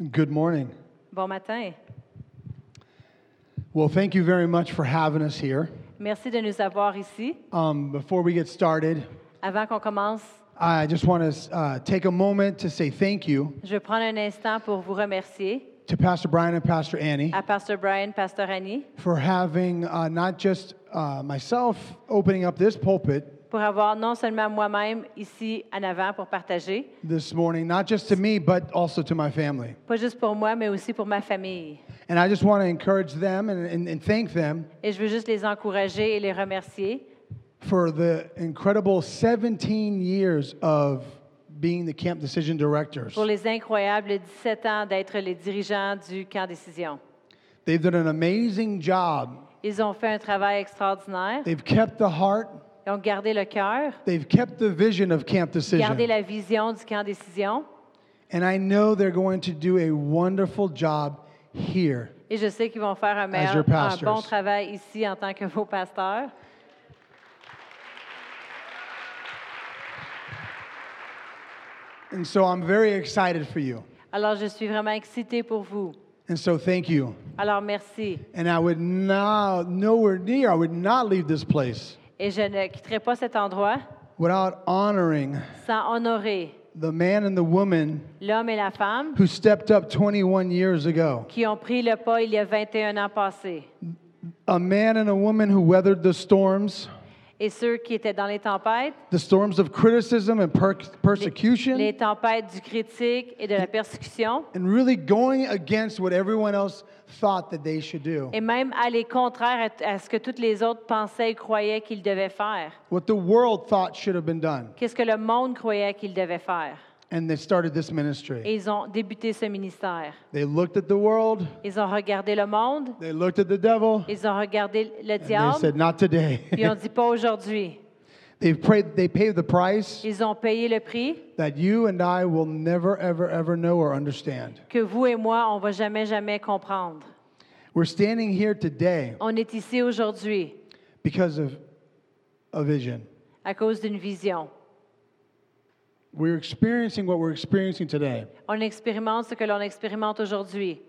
Good morning. Bon matin. Well, thank you very much for having us here. Merci de nous avoir ici. Um, before we get started, Avant qu'on commence, I just want to uh, take a moment to say thank you je vais prendre un instant pour vous remercier to Pastor Brian and Pastor Annie à Pasteur Brian, Pasteur Annie, for having uh, not just uh, myself opening up this pulpit pour avoir non seulement moi-même ici en avant pour partager, this morning, not just to me, but also to my family. pas juste pour moi, mais aussi pour ma famille. And I just want to encourage them and, and, and thank them Et je veux juste les encourager et les remercier for the incredible 17 years of being the camp decision directors. pour les incroyables 17 ans d'être les dirigeants du camp décision. They've done an amazing job. Ils ont fait un travail extraordinaire. They've kept the heart, Ils ont gardé le cœur, they've kept the vision of Camp gardé Decision. la vision du camp décision. And I know they're going to do a wonderful job here. Et je sais qu'ils vont faire un, meilleur, your un pastors. bon travail ici en tant que vos pasteurs. And so I'm very excited for you. Alors, je suis vraiment excitée pour vous. And so thank you. Alors, merci. And I would now, nowhere near, I would not leave this place Et je ne quitterai pas cet endroit without honoring sans honorer the man and the woman l'homme et la femme who stepped up 21 years ago. qui ont pris le pas il y a 21 ans passés. A man and a woman who weathered the storms, Et ceux qui étaient dans les tempêtes, the storms of criticism and per- les, persecution. les tempêtes du critique et de la persécution, and really going against what everyone else thought that they should do. et même aller contraire à, à ce que toutes les autres pensaient et croyaient qu'ils devaient faire. What the world thought should have been done. Qu'est-ce que le monde croyait qu'ils devaient faire? And they started this ministry. Et ils ont débuté ce ministère. They looked at the world, Ils ont regardé le monde, they looked at the devil, ils ont regardé le and they said, Not today. puis ils ont dit pas aujourd'hui. They've prayed, they paid the price Ils ont payé le prix that you and I will never, ever, ever know or understand. que vous et moi, on va jamais, jamais comprendre. We're standing here today On est ici aujourd'hui because of a vision. à cause d'une vision. We're experiencing what we're experiencing today. On expérimente ce que l'on expérimente aujourd'hui.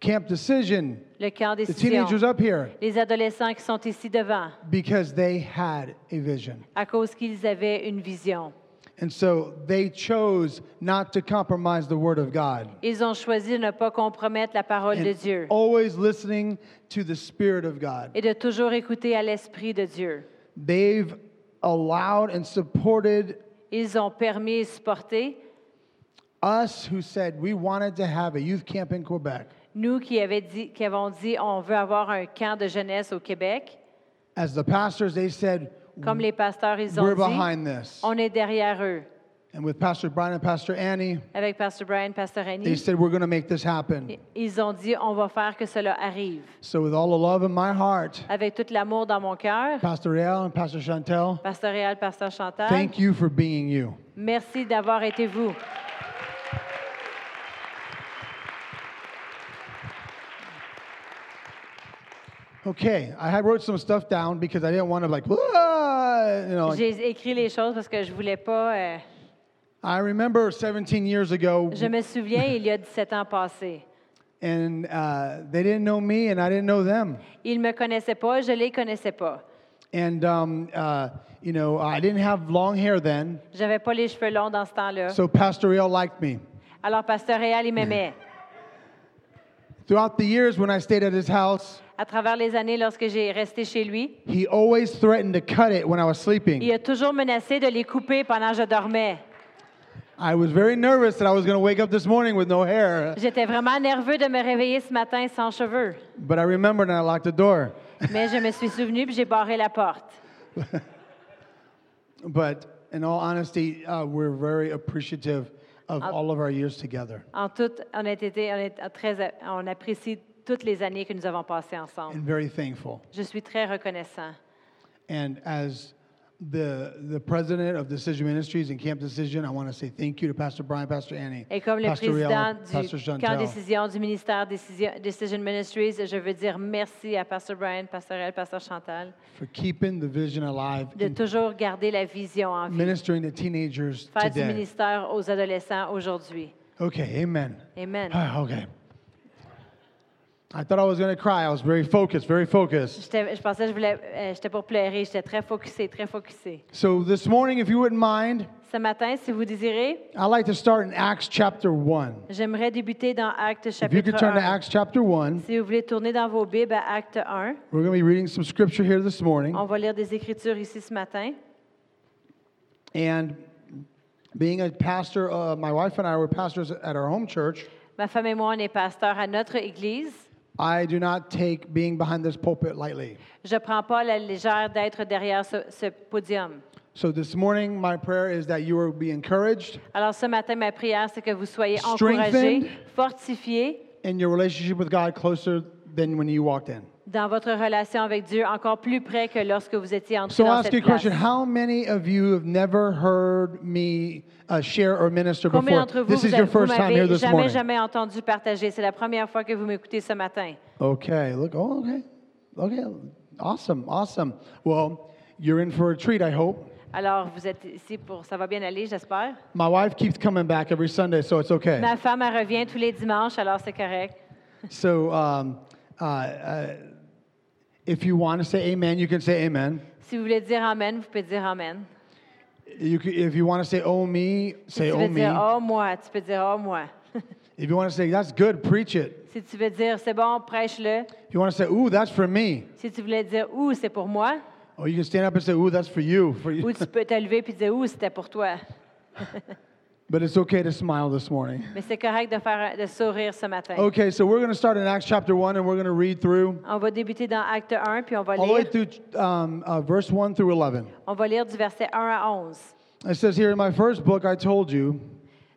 Camp Decision, Le camp the décision. teenagers up here, Les adolescents qui sont ici devant, because they had a vision. à cause qu'ils avaient une vision. And so they chose not to compromise the word of God. Ils ont choisi de ne pas compromettre la parole de And Dieu always listening to the Spirit of God. et de toujours écouter à l'Esprit de Dieu. They've allowed and supported Ils ont permis supporté us who said we wanted to have a youth camp in Quebec. nous qui, avaient dit, qui avons dit on veut avoir un camp de jeunesse au Québec. As the pastors, they said, Comme les pasteurs, ils ont we're dit behind this. on est derrière eux. And with Pastor Brian and Pastor Annie, Avec Brian, they said, we're going to make this happen. ils ont dit on va faire que cela arrive. So, with all the love in my heart, Avec tout l'amour dans mon cœur, Pastor Real and Pastor Chantel, Pasteur Réal, Pasteur Chantal, thank you for being you. merci d'avoir été vous. Okay, I had wrote some stuff down because I didn't want to like, "Whoa," you know. like- J'ai écrit les choses parce que je voulais pas. euh, I remember 17 years ago, je me souviens, il y a 17 ans passés. and uh, they didn't know me, and I didn't know them. Ils me connaissaient pas, je les connaissais pas. And um, uh, you know, I didn't have long hair then, J'avais pas les cheveux longs dans ce temps-là. so Pastor Real liked me. Alors Pasteur Réal, il m'aimait. Throughout the years when I stayed at his house, À travers les années, lorsque j'ai resté chez lui, he always threatened to cut it when I was il sleeping. a toujours menacé de les couper pendant que je dormais. I was very nervous that I was going to wake up this morning with no hair, J'étais vraiment nerveux de me réveiller ce matin sans cheveux. but I remembered and I locked the door. Mais je me suis souvenu puis j'ai barré la porte. But in all honesty, uh, we're very appreciative of all of our years together En toute honnêteté, on, est très, on apprécie toutes les années que nous avons passées ensemble. and very thankful. Je suis très reconnaissant. And as the, the president of Decision Ministries and Camp Decision, I want to say thank you to Pastor Brian, Pastor Annie, Et comme le Pastor Riel, président Pastor du camp Chantel, décision du ministère Decision, Decision Ministries, je veux dire merci à Pastor Brian, Pastor El, Pastor Chantal, for keeping the vision alive de and toujours garder la vision en vie. ministering to teenagers Faire du today. ministère aux adolescents aujourd'hui. Okay, amen. Amen. Ah, okay. I thought I was going to cry. I was very focused, very focused. Je pensais que je voulais, euh, j'étais pour pleurer. J'étais très focusé, très focusé. So this morning, if you wouldn't mind, Ce matin, si vous désirez, I'd like to start in Acts chapter 1. j'aimerais débuter dans Actes If you chapitre could turn to 1. Acts chapter 1, Si vous voulez tourner dans vos Bibles à Acte 1, we're going to be reading some scripture here this morning. on va lire des Écritures ici ce matin. And being a pastor, uh, my wife and I were pastors at our home church. Ma femme et moi, on est pasteurs à notre Église. I do not take being behind this pulpit lightly. Je prends pas la légère d'être derrière ce, ce podium. So this morning, my prayer is that you will be encouraged Alors ce matin, ma prière, c'est que vous soyez Strengthened. encouragés, fortifiés in your relationship with God closer than when you walked in. Dans votre relation avec Dieu, encore plus près que lorsque vous étiez entrés So I'll dans ask you cette a question. place. How many of you have never heard me uh, share or minister Combien before? d'entre vous, This vous is your avez- vous first time here m'avez this jamais, morning. jamais entendu partager? C'est la première fois que vous m'écoutez ce matin. Okay, look, oh, okay. Okay, awesome, awesome. Well, you're in for a treat, I hope. Alors, vous êtes ici pour... Ça va bien aller, j'espère? My wife keeps coming back every Sunday, so it's okay. Ma femme, elle revient tous les dimanches, alors c'est correct. So um, uh, uh, if you want to say amen, you can say amen. Si vous voulez dire Amen, vous pouvez dire Amen. You can, if you want to say oh me, Si say tu oh veux me. dire Oh moi, tu peux dire Oh moi. If you want to say that's good, preach it. si tu veux dire C'est bon, prêche-le. If you want to say ooh, that's for me. Si tu voulais dire Ouh, c'est pour moi. Oh, you can stand up and say ooh, that's for you. For you. Ou tu peux te lever puis dire Ouh, c'était pour toi. but it's okay to smile this morning. Mais c'est correct de faire de sourire ce matin. Okay, so we're going to start in Acts chapter 1 and we're going to read through On va débuter dans Acte 1, puis on va all the way lire, through um, uh, verse 1 through 11. on va lire du verset 1 à 11. It says here in my first book, I told you,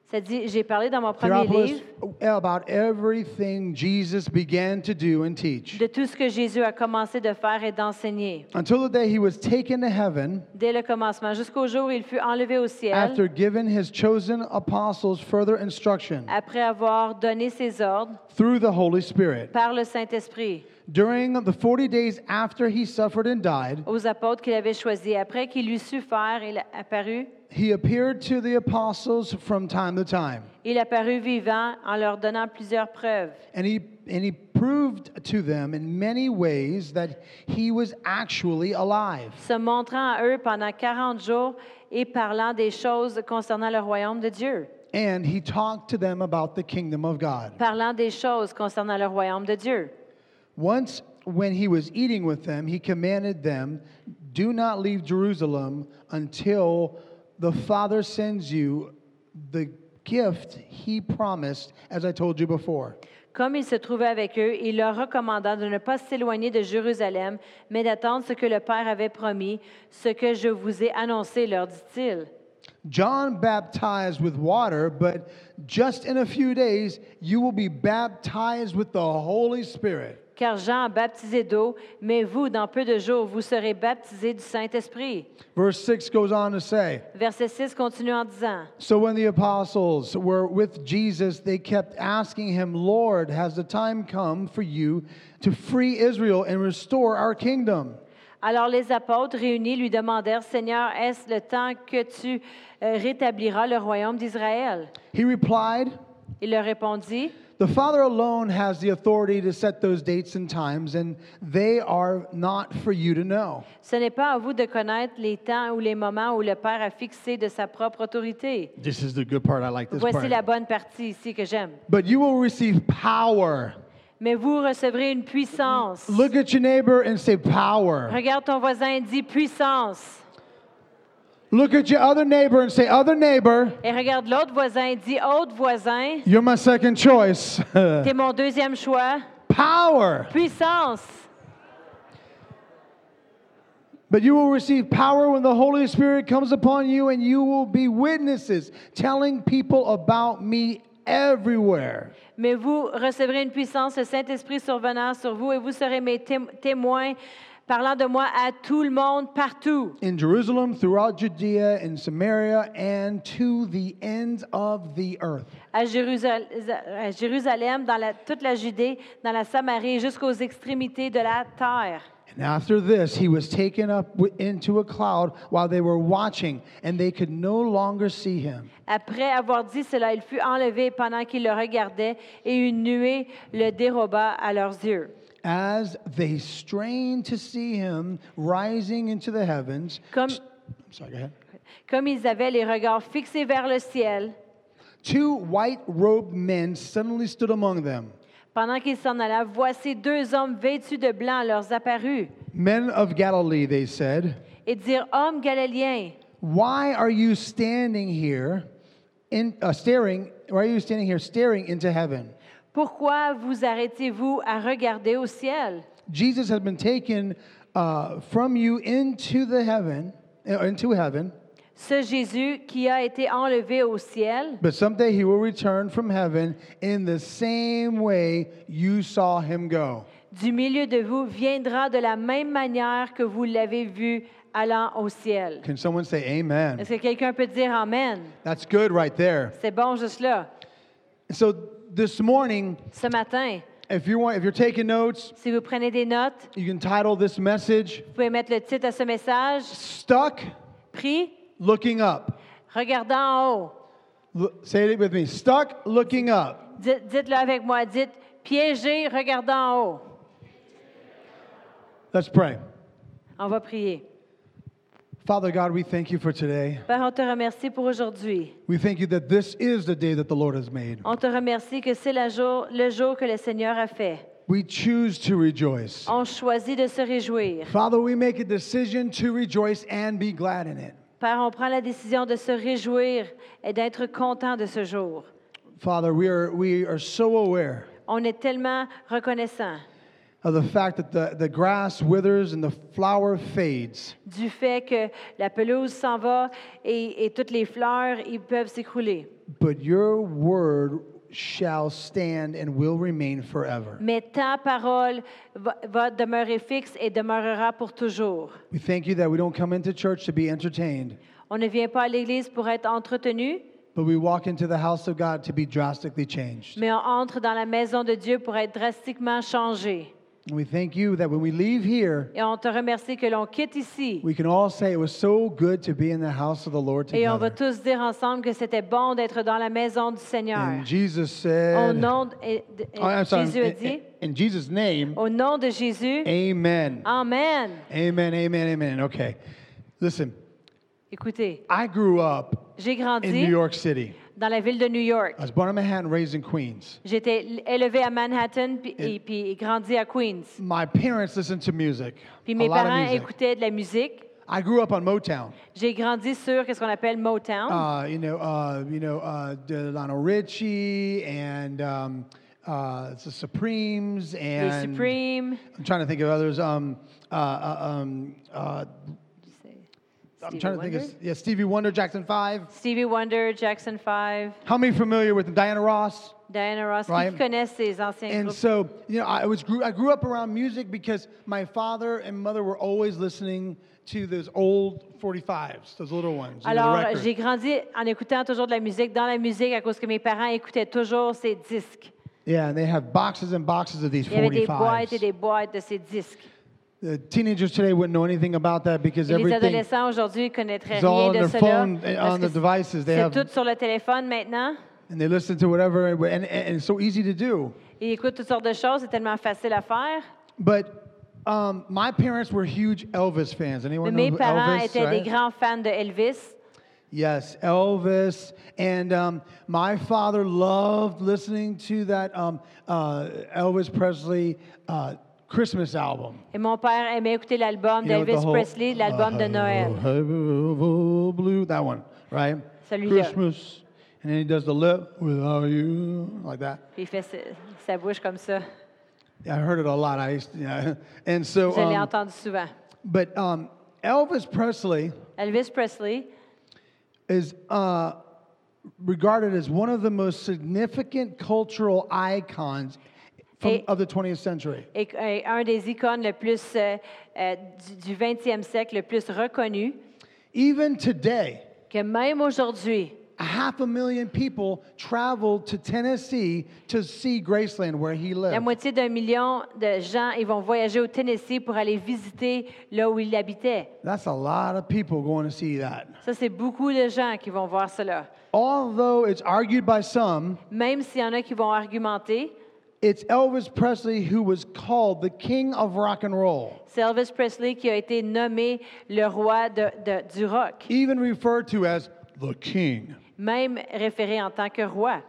Ça dit, j'ai parlé dans mon premier livre about everything Jesus began to do and teach de tout ce que Jésus a commencé de faire et d'enseigner. until the day he was taken to heaven Dès le commencement, jusqu'au jour où il fut enlevé au ciel, after giving his chosen apostles further instruction après avoir donné ses ordres through the Holy Spirit. par le Saint-Esprit During the 40 days after he suffered and died, aux apôtres qu'il avait choisis. Après qu'il eut su faire, il apparut, he appeared to the apostles from time to time. il apparut vivant en leur donnant plusieurs preuves. And he, and he proved to them in many ways that he was actually alive. se montrant à eux pendant 40 jours et parlant des choses concernant le royaume de Dieu. And he talked to them about the kingdom of God. Parlant des choses concernant le royaume de Dieu. Once, when he was eating with them, he commanded them, Do not leave Jerusalem until the Father sends you the gift he promised, as I told you before. Comme il se trouvait avec eux, il leur recommanda de ne pas s'éloigner de Jérusalem, mais d'attendre ce que le Père avait promis, ce que je vous ai annoncé, leur dit-il. John baptized with water, but just in a few days, you will be baptized with the Holy Spirit. Car Jean a baptisé d'eau, mais vous, dans peu de jours, vous serez baptisés du Saint-Esprit. Verse 6 goes on to say, Verset 6 continue en disant, So when the apostles were with Jesus, they kept asking him, Lord, has the time come for you to free Israel and restore our kingdom? Alors les apôtres réunis lui demandèrent, Seigneur, est-ce le temps que tu euh, rétabliras le royaume d'Israël? He replied, Il leur répondit, The Father alone has the authority to set those dates and times, and they are not for you to know. Ce n'est pas à vous de connaître les temps ou les moments où le Père a fixé de sa propre autorité. This is the good part. I like this Voici part. la bonne partie ici que j'aime. But you will receive power. Mais vous recevrez une puissance. Look at your neighbor and say, Power. Regarde ton voisin et dis puissance. Look at your other neighbor and say, Other neighbor, Et regarde l'autre voisin et dis autre voisin. you're my second choice. T'es mon deuxième choix. power. Puissance. But you will receive power when the Holy Spirit comes upon you, and you will be witnesses, telling people about me everywhere. Mais vous recevrez une puissance, le Saint-Esprit survenant sur vous, et vous serez mes témo- témoins, parlant de moi à tout le monde, partout. In Jerusalem, throughout Judea, in Samaria, and to the ends of the earth. À Jérusalem, à Jérusalem, dans la- toute la Judée, dans la Samarie, jusqu'aux extrémités de la terre. And after this, he was taken up into a cloud while they were watching, and they could no longer see him. Après avoir dit cela, il fut enlevé pendant qu'ils le regardaient, et une nuée le déroba à leurs yeux. As they strained to see him rising into the heavens, Comme, sorry, go ahead. comme ils avaient les regards fixés vers le ciel, Two white robed men suddenly stood among them. pendant qu'ils s'en allaient, voici deux hommes vêtus de blanc leur apparus, Men of Galilee, they said, et dirent Hommes galiléens, why are you standing here, in, uh, staring? Why are you standing here staring into heaven? Pourquoi vous arrêtez-vous à regarder au ciel? Jesus has been taken uh, from you into the heaven, uh, into heaven, Ce Jésus qui a été enlevé au ciel, but someday he will return from heaven in the same way you saw him go. du milieu de vous, viendra de la même manière que vous l'avez vu allant au ciel. Can someone say amen? Est-ce que quelqu'un peut dire Amen? That's good right there. C'est bon juste là. So this morning, Ce matin, if you want, if you're taking notes, si vous prenez des notes, you can title this message vous pouvez mettre le titre à ce message. "Stuck Prie, Looking Up." regardant en haut. L- say it with me. Stuck looking up. Dites- Dites-le avec moi. Dites piégé, regardant en haut. Let's pray. On va prier. Father God, we thank you for today. Père, on te remercie pour aujourd'hui. We thank you that this is the day that the Lord has made. On te remercie que c'est la jour- le jour que le Seigneur a fait. We choose to rejoice. On choisit de se réjouir. Father, we make a decision to rejoice and be glad in it. Père, on prend la décision de se réjouir et d'être content de ce jour. Father, we are, we are so aware On est tellement reconnaissant of the fact that the, the grass withers and the flower fades, du fait que la pelouse s'en va et, et toutes les fleurs, ils peuvent s'écrouler. but your word shall stand and will remain forever. Mais ta parole va, va demeurer fixe et demeurera pour toujours. We thank you that we don't come into church to be entertained, On ne vient pas à l'Église pour être entretenu, but we walk into the house of God to be drastically changed. mais on entre dans la maison de Dieu pour être drastiquement changé. We thank you that when we leave here, Et on te remercie que l'on quitte ici. we can all say it was so good to be in the house of the Lord Et on va together. tous dire ensemble que c'était bon d'être dans la maison du Seigneur. And Jesus Au said, nom de, et- de- et Oh, I'm sorry, Jésus a in, dit, in- in Jesus' name, au nom de Jésus, amen. Amen. Amen, amen, amen. Okay. Listen, Écoutez, I grew up j'ai in New grandi York City. Dans la ville de New York. I was born in Manhattan, raised in Queens. Été élevé à Manhattan puis, et puis grandi à Queens. My parents listened to music, Puis a mes lot of parents music. écoutaient de la musique. I grew up on Motown. J'ai grandi sur ce qu'on appelle Motown. Uh, you know, uh, you know, uh, de- Lionel Richie and um, uh, the Supremes les and Supremes. I'm trying to think of others. Um, uh, uh, um, uh, I'm trying to think of yeah, Stevie Wonder, Jackson Five. Stevie Wonder, Jackson 5, How many familiar with them? Diana Ross? Diana Ross. Right. Qui connaissent ces anciens And so, you know, I was grew, I grew up around music because my father and mother were always listening to those old 45s, those little ones. you know, the Alors, j'ai grandi en écoutant toujours de la musique, dans la musique, à cause que mes parents écoutaient toujours ces disques. Yeah, and they have boxes and boxes of these 45s. Il y avait des boîtes et 45s. des boîtes de ces disques. The teenagers today wouldn't know anything about that because les everything adolescents aujourd'hui connaîtraient is all rien on de their cela. phone, eh, parce on que the devices. They C'est have, tout sur le téléphone maintenant. and they listen to whatever, and, and, and it's so easy to do. Ils écoutent toutes sortes de choses, c'est tellement facile à faire. But um, my parents were huge Elvis fans. Mais Anyone mes know parents Elvis? étaient right? des grands fans de Elvis. Yes, Elvis. And um, my father loved listening to that um, uh, Elvis Presley uh, Christmas album. Et mon père aimait écouter l'album You know, the d'Elvis Presley, l'album de Noël. Blue, that one, right? Celui-là. Christmas. And then he does the lip without you, like that. Puis il fait sa, bouche comme ça. Yeah, I heard it a lot. I used to, yeah. And so, Je l'ai um, entendu souvent. but um, Elvis Presley Elvis Presley is uh, regarded as one of the most significant cultural icons from, Et- of the 20th century. est est un des icônes le plus euh, euh, du, du 20e siècle, le plus reconnu, Even today, que même aujourd'hui, a half a million people traveled to Tennessee to see Graceland where he La lived. moitié d'un million de gens ils vont voyager au Tennessee pour aller visiter là où il habitait. That's a lot of people going to see that. Ça, c'est beaucoup de gens qui vont voir cela. Although it's argued by some, Même s'il y en a qui vont argumenter, it's Elvis Presley who was called the king of rock and roll, c'est Elvis Presley qui a été nommé le roi de- de- du rock, even referred to as the king. même référé en tant que roi.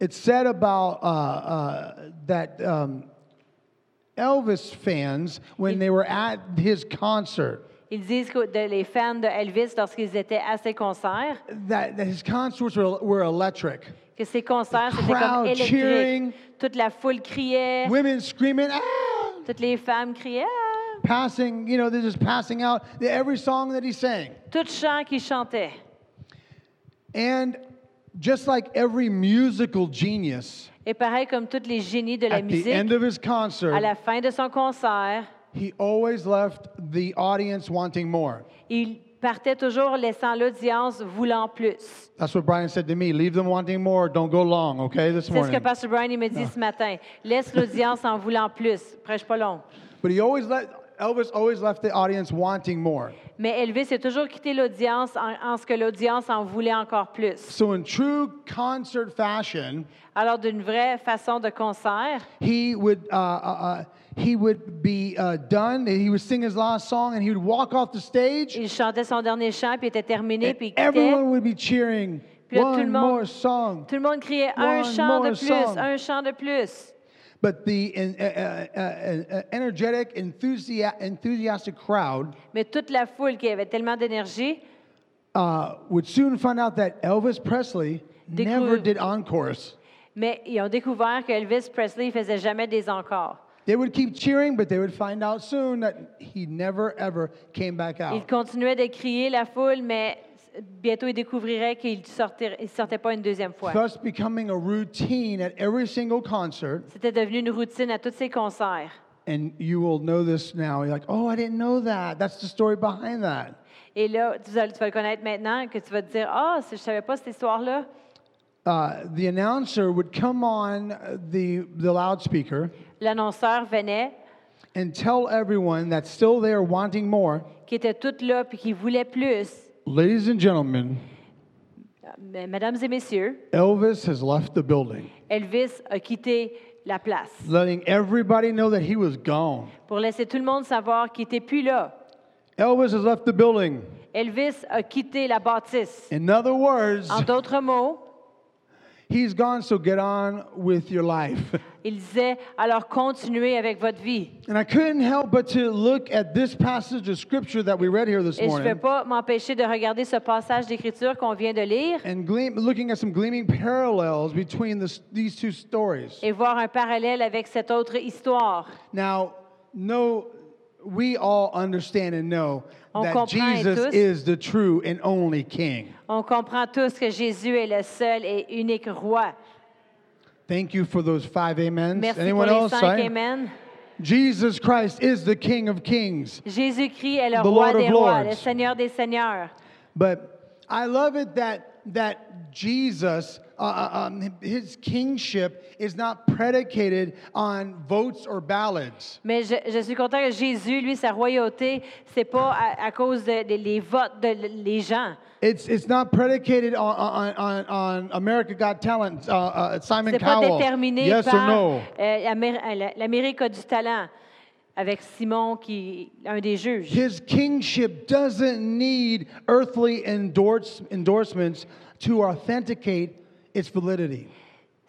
It's said about uh, uh, that um, Elvis fans, when they were at his concert, Ils disent que de- les fans de Elvis, lorsqu'ils étaient à ses concerts, that, that his concerts were, were electric. Que ses concerts, The c'était comme électrique. cheering. Toute la foule criait, Women screaming, ah! toutes les femmes criaient. Ah! passing, you know, they're just passing out every song that he sang. Tout chant qui chantait. And just like every musical genius, Et pareil comme tous les génies de la at the musique, end of his à concert, la fin de son concert, he always left the audience wanting more. il partait toujours laissant l'audience voulant plus. That's what Brian said to me. Leave them wanting more. Don't go long, okay, this C'est ce que morning. Pastor Brian il me dit ce matin. Laisse l'audience en voulant plus. Prêche pas long. But he always let, Elvis always left the audience wanting more. Mais Elvis a toujours quitté l'audience en, en ce que l'audience en voulait encore plus. So in true concert fashion, Alors, d'une vraie façon de concert, he would uh, uh, uh, he would be uh, done. He would sing his last song, and he would walk off the stage. il chantait son dernier chant, puis était terminé, and puis il quittait. everyone would be cheering. Puis là, tout le One monde- more song. Tout le monde criait un One chant de plus, song. un chant de plus. But the uh, uh, uh, uh, energetic, enthusia- enthusiastic crowd Mais toute la foule qui avait tellement d'énergie uh, would soon find out that Elvis Presley never did encores. Mais ils ont découvert que Elvis Presley faisait jamais des encores. They would keep cheering, but they would find out soon that he never ever came back Il out. continuait de crier la foule, mais bientôt il découvrirait qu'il sortait, il sortait pas une deuxième fois. Thus, becoming a routine at every single concert. C'était devenu une routine à tous ses concerts. And you will know this now. You're like, oh, I didn't know that. That's the story behind that. Et là, tu vas, tu vas le connaître maintenant, que tu vas te dire, ah, si je savais pas cette histoire-là. Uh, the announcer would come on the, the loudspeaker L'annonceur venait, and tell everyone that's still there wanting more, qui était toute là, puis qui voulait plus. ladies and gentlemen, Mais, Mesdames et messieurs, Elvis has left the building, Elvis a quitté la place letting everybody know that he was gone. pour laisser tout le monde savoir qu'il n'était plus là. Elvis has left the building. Elvis a quitté la bâtisse. In other words, En d'autres mots, he's gone, so get on with your life. il disait, alors continuez avec votre vie. And I couldn't help but to look at this passage of scripture that we read here this Et je ne peux morning pas m'empêcher de regarder ce passage d'écriture qu'on vient de lire and gleam, looking at some gleaming parallels between this, these two stories. et voir un parallèle avec cette autre histoire. Now, no, we all understand and know On that Jesus tous. is the true and only King. On comprend tous que Jésus est le seul et unique roi. Thank you for those five amens. Merci Anyone pour les else? cinq? Amen. Jesus Christ is the King of Kings. Jésus-Christ est le The roi Lord des rois, le Seigneur des seigneurs. But I love it that that Jesus, uh, uh, um, his kingship is not predicated on votes or ballots. Mais je, je suis content que Jésus, lui, sa royauté, c'est pas à, à cause des de, les votes de les gens. It's, it's not predicated on, on, on, on America Got Talent, uh, uh, Simon C'est pas Cowell. déterminé yes par no? euh, Amé- euh, l'Amérique a du talent avec Simon qui un des juges. His kingship doesn't need earthly endorse, endorsements to authenticate its validity.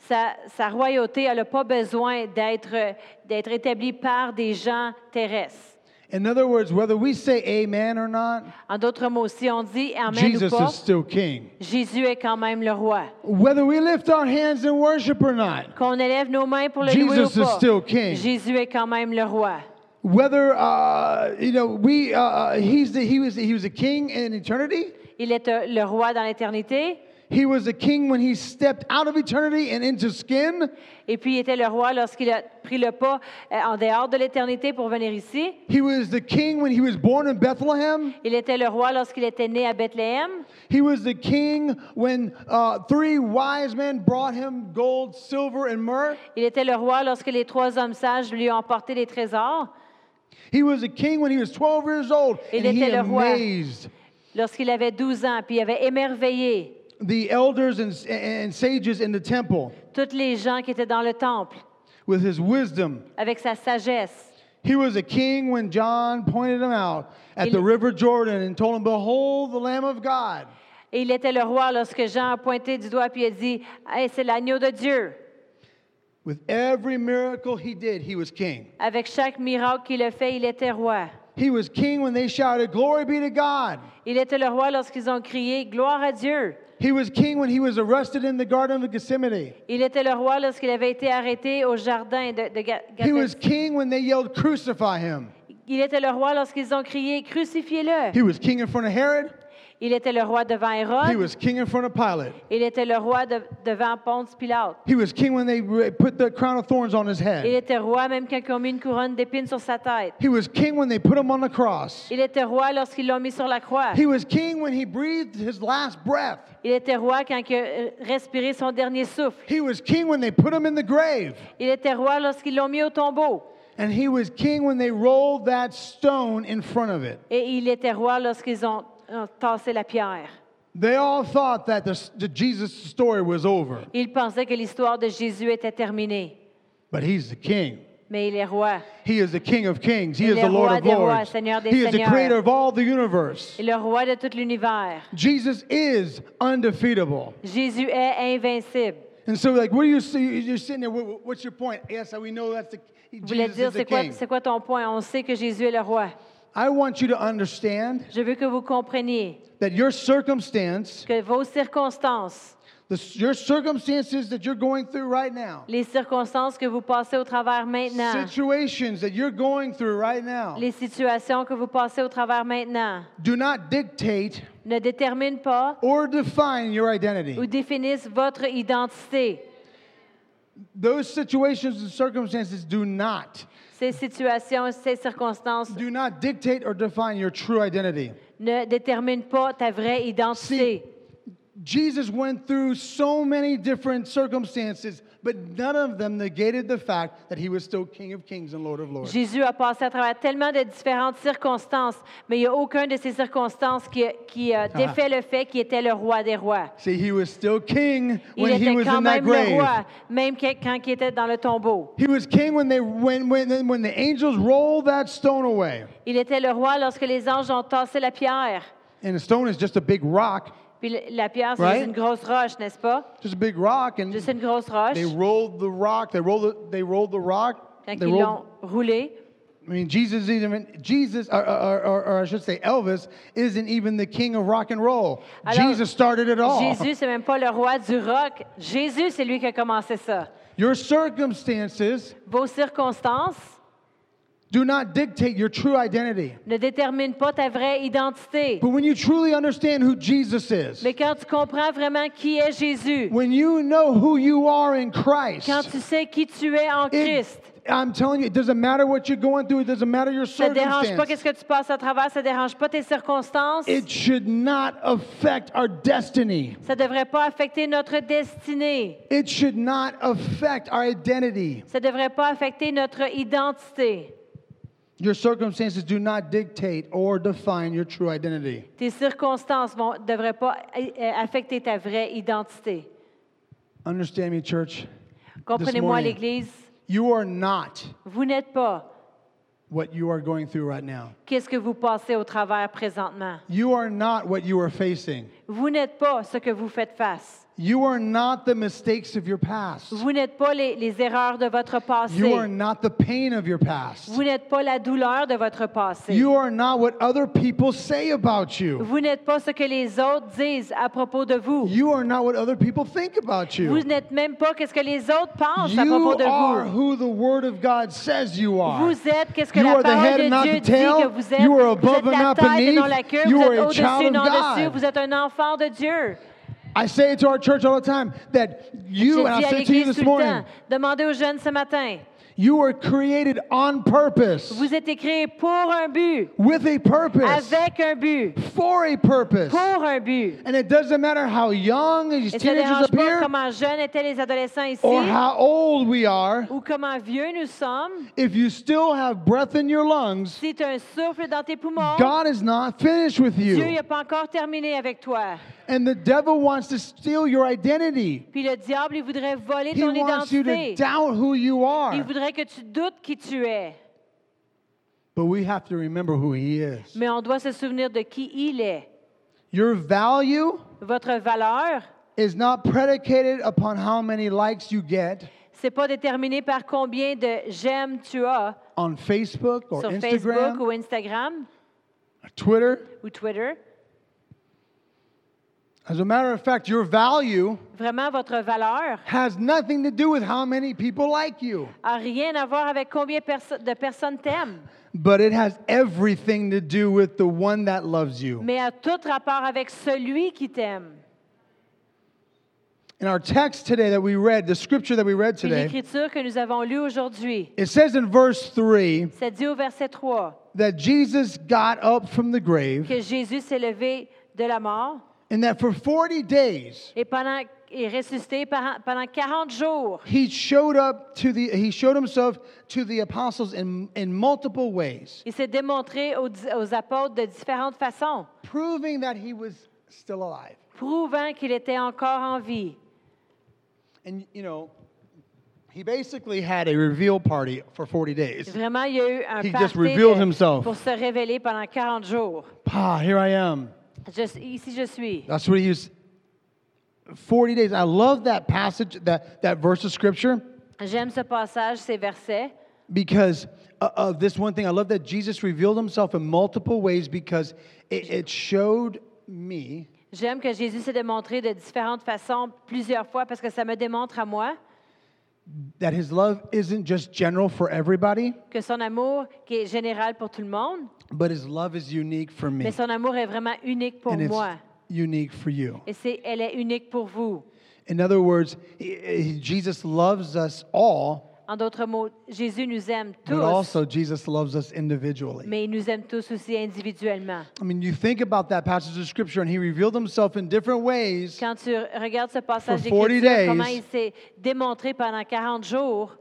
Sa, sa royauté, elle n'a pas besoin d'être d'être établie par des gens terrestres. In other words, whether we say amen or not, En d'autres mots, si on dit Amen Jesus ou pas, is still king. Jésus est quand même le roi. Whether we lift our hands in worship or not, Qu'on élève nos mains pour le louer Jesus is still king. Jésus est quand même le roi. Whether uh, you know we uh, uh, he's the, he was he was a king in eternity. Il est euh, le roi dans l'éternité. He was a king when he stepped out of eternity and into skin. Et puis, il était le roi lorsqu'il a pris le pas euh, en dehors de l'éternité pour venir ici. He was the king when he was born in Bethlehem. Il était le roi lorsqu'il était né à Bethléem. He was the king when uh, three wise men brought him gold, silver, and myrrh. Il était le roi lorsque les trois hommes sages lui ont apporté des trésors. He was a king when he was 12 years old. Il and he était le roi. amazed Lorsqu'il avait 12 ans, puis il avait émerveillé the elders and, and sages in the temple toutes les gens qui étaient dans le temple with his wisdom. avec sa sagesse. He was a king when John pointed him out at Il- the river Jordan and told him, Behold the Lamb of God. Et il était le roi lorsque Jean a pointé du doigt puis a dit Hey, c'est l'agneau de Dieu. With every miracle he did, he was king. Avec chaque miracle qu'il a fait, il était roi. He was king when they shouted, Glory be to God. Il était le roi lorsqu'ils ont crié Gloire à Dieu. He was king when he was arrested in the Garden of Gethsemane. Il était le roi lorsqu'il avait été arrêté au jardin de, de He was king when they yelled, Crucify him. Il était le roi lorsqu'ils ont crié Crucifiez-le. He was king in front of Herod. Il était le roi devant He Hérode. was king in front of Pilate. Il était le roi de- devant Ponce Pilate. He was king when they put the crown of thorns on his Il head. était roi même quand ils ont mis une couronne d'épines sur sa tête. He was king when they put him on the cross. Il était roi lorsqu'ils l'ont mis sur la croix. He was king when he breathed his last breath. Il était roi quand il a respiré son dernier souffle. He was king when they put him in the grave. Il était roi lorsqu'ils l'ont mis au tombeau. And he was king when they rolled that stone in front of it. Et il était roi lorsqu'ils ont tassé la pierre. They all thought that the, the Jesus story was over, Il pensait que l'histoire de Jésus était terminée. but he's the king. Mais il est roi. He is the King of kings. He Il is est the Lord roi of des rois, lords. Seigneur des He is the seigneurs. creator of all the universe. Il est le roi de tout l'univers. Jesus is undefeatable. Jésus est invincible. And so, like, what do you see? You're sitting there. what- What's your point? Yes, we know that's the voulais Jesus dire, quoi, c'est quoi ton point? On sait que Jésus est le roi. I want you to understand Je veux que vous compreniez that your circumstance, que vos circonstances, the, your circumstances that you're going through right now, les circonstances que vous passez au travers maintenant, situations that you're going through right now, les situations que vous passez au travers maintenant, do not dictate ne déterminent pas or define your ou identity. définissent votre identité. Those situations and circumstances do not, Ces situations, ces circonstances do not dictate or define your true identity. ne déterminent pas ta vraie identité. Jesus went through so many different circumstances, but none of them negated the fact that he was still King of Kings and Lord of Lords. Jésus a passé à travers tellement de différentes circonstances, mais il n'y a aucun de ces circonstances qui, qui a défait le fait qu'il était le roi des rois. See, he was still king Il when he était was quand in that même le grave. roi, même que- quand il était dans le tombeau. He was king when they when when when the angels rolled that stone away. Il était le roi lorsque les anges ont tassé la pierre. And the stone is just a big rock, Puis la pierre, c'est Right? juste une grosse roche, n'est-ce pas? just a big rock, and Juste une grosse roche. they rolled the rock. They rolled the, they rolled the rock. Quand They ils rolled, l'ont roulé, I mean, Jesus even Jesus, or, or, or, or I should say, Elvis isn't even the king of rock and roll. Alors, Jesus started it all. Jésus, c'est même pas le roi du rock. Jésus, c'est lui qui a commencé ça. Your circumstances Vos circonstances do not dictate your true identity. ne déterminent pas ta vraie identité. But when you truly understand who Jesus is, Mais quand tu comprends vraiment qui est Jésus, when you know who you are in Christ, quand tu sais qui tu es en it- Christ, I'm telling you, it doesn't matter what you're going through. It doesn't matter your ça ne dérange pas qu'est-ce que tu passes à travers, ça dérange pas tes circonstances. It should not affect our destiny. Ça devrait pas affecter notre destinée. It should not affect our identity. Ça devrait pas affecter notre identité. Your circumstances do not dictate or define your true identity. Tes circonstances ne devraient pas euh, affecter ta vraie identité. Understand me, church? Comprenez-moi, l'Église, You are not vous n'êtes pas what you are going through right now. qu'est-ce que vous passez au travers présentement? You are not what you are facing. Vous n'êtes pas ce que vous faites face. You are not the mistakes of your past. Vous n'êtes pas les, les erreurs de votre passé. You are not the pain of your past. Vous n'êtes pas la douleur de votre passé. You are not what other people say about you. Vous n'êtes pas ce que les autres disent à propos de vous. You are not what other people think about you. Vous you. n'êtes même pas qu'est-ce que les autres pensent à You propos de vous. You are who the Word of God says you are. Vous êtes qu'est-ce que You la are the parole and de Dieu dit que vous êtes. You are vous above êtes and la not tête et non beneath. la queue. You Vous are êtes a au-dessus child of God. dessus. Vous êtes un enfant de Dieu. I say it to our church all the time that you, and I dis à say it to you this tout le temps, morning, demandez aux jeunes ce matin, you were created on purpose, vous êtes créés pour un but, with a purpose, avec un but, for a purpose. pour un but. And it doesn't matter how young these Et teenagers appear comment jeunes étaient les adolescents ici or how old we are. ou comment vieux nous sommes. If you still have breath in your lungs, Si tu as un souffle dans tes poumons, God is not finished with Dieu you. n'a pas encore terminé avec toi. And the devil wants to steal your identity. Puis le diable, il voudrait voler He ton wants you to identité. doubt who you Il are. voudrait que tu doutes qui tu es. But we have to remember who he is. Mais on doit se souvenir de qui il est. Your value Votre valeur, is not predicated upon how many likes you get c'est pas déterminé par combien de j'aime tu as on Facebook or sur Facebook Instagram, ou Instagram Twitter. ou Twitter. As a matter of fact, your value Vraiment, votre valeur has nothing to do with how many people like you, a rien à voir avec combien perso- de personnes t'aiment, but it has everything to do with the one that loves you. mais a tout rapport avec celui qui t'aime. In our text today that we read, the scripture that we read Puis today, l'écriture que nous avons lue aujourd'hui, it says in verse 3 ça dit au verset 3 that Jesus got up from the grave que Jésus s'est levé de la mort and that for 40 days et pendant est ressuscité pendant 40 jours. he showed up to the he showed himself to the apostles in, in multiple ways, Il s'est démontré aux, aux apôtres de différentes façons, proving that he was still alive. prouvant qu'il était encore en vie. And you know, he basically had a reveal party for 40 days. Vraiment, il y a eu un He just revealed de- himself. pour se révéler pendant 40 jours. Ah, here I am. Je- ici je suis. That's what he was 40 days. I love that passage, that, that verse of scripture, J'aime ce passage, ces versets, because o- of this one thing. I love that Jesus revealed himself in multiple ways because it, it showed me J'aime que Jésus s'est démontré de différentes façons plusieurs fois parce que ça me démontre à moi that his love isn't just general for everybody, que son amour, qui est général pour tout le monde, but his love is unique for me. mais son amour est vraiment unique pour and it's unique for you. Et c'est, elle est unique pour vous. In other words, he- he- Jesus loves us all, En d'autres mots, Jésus nous aime tous, but also Jesus loves us individually. mais il nous aime tous aussi individuellement. I mean, you think about that passage of scripture, and he revealed himself in different ways. Quand tu regardes ce passage For 40 d'écriture, comment il s'est démontré pendant 40 jours,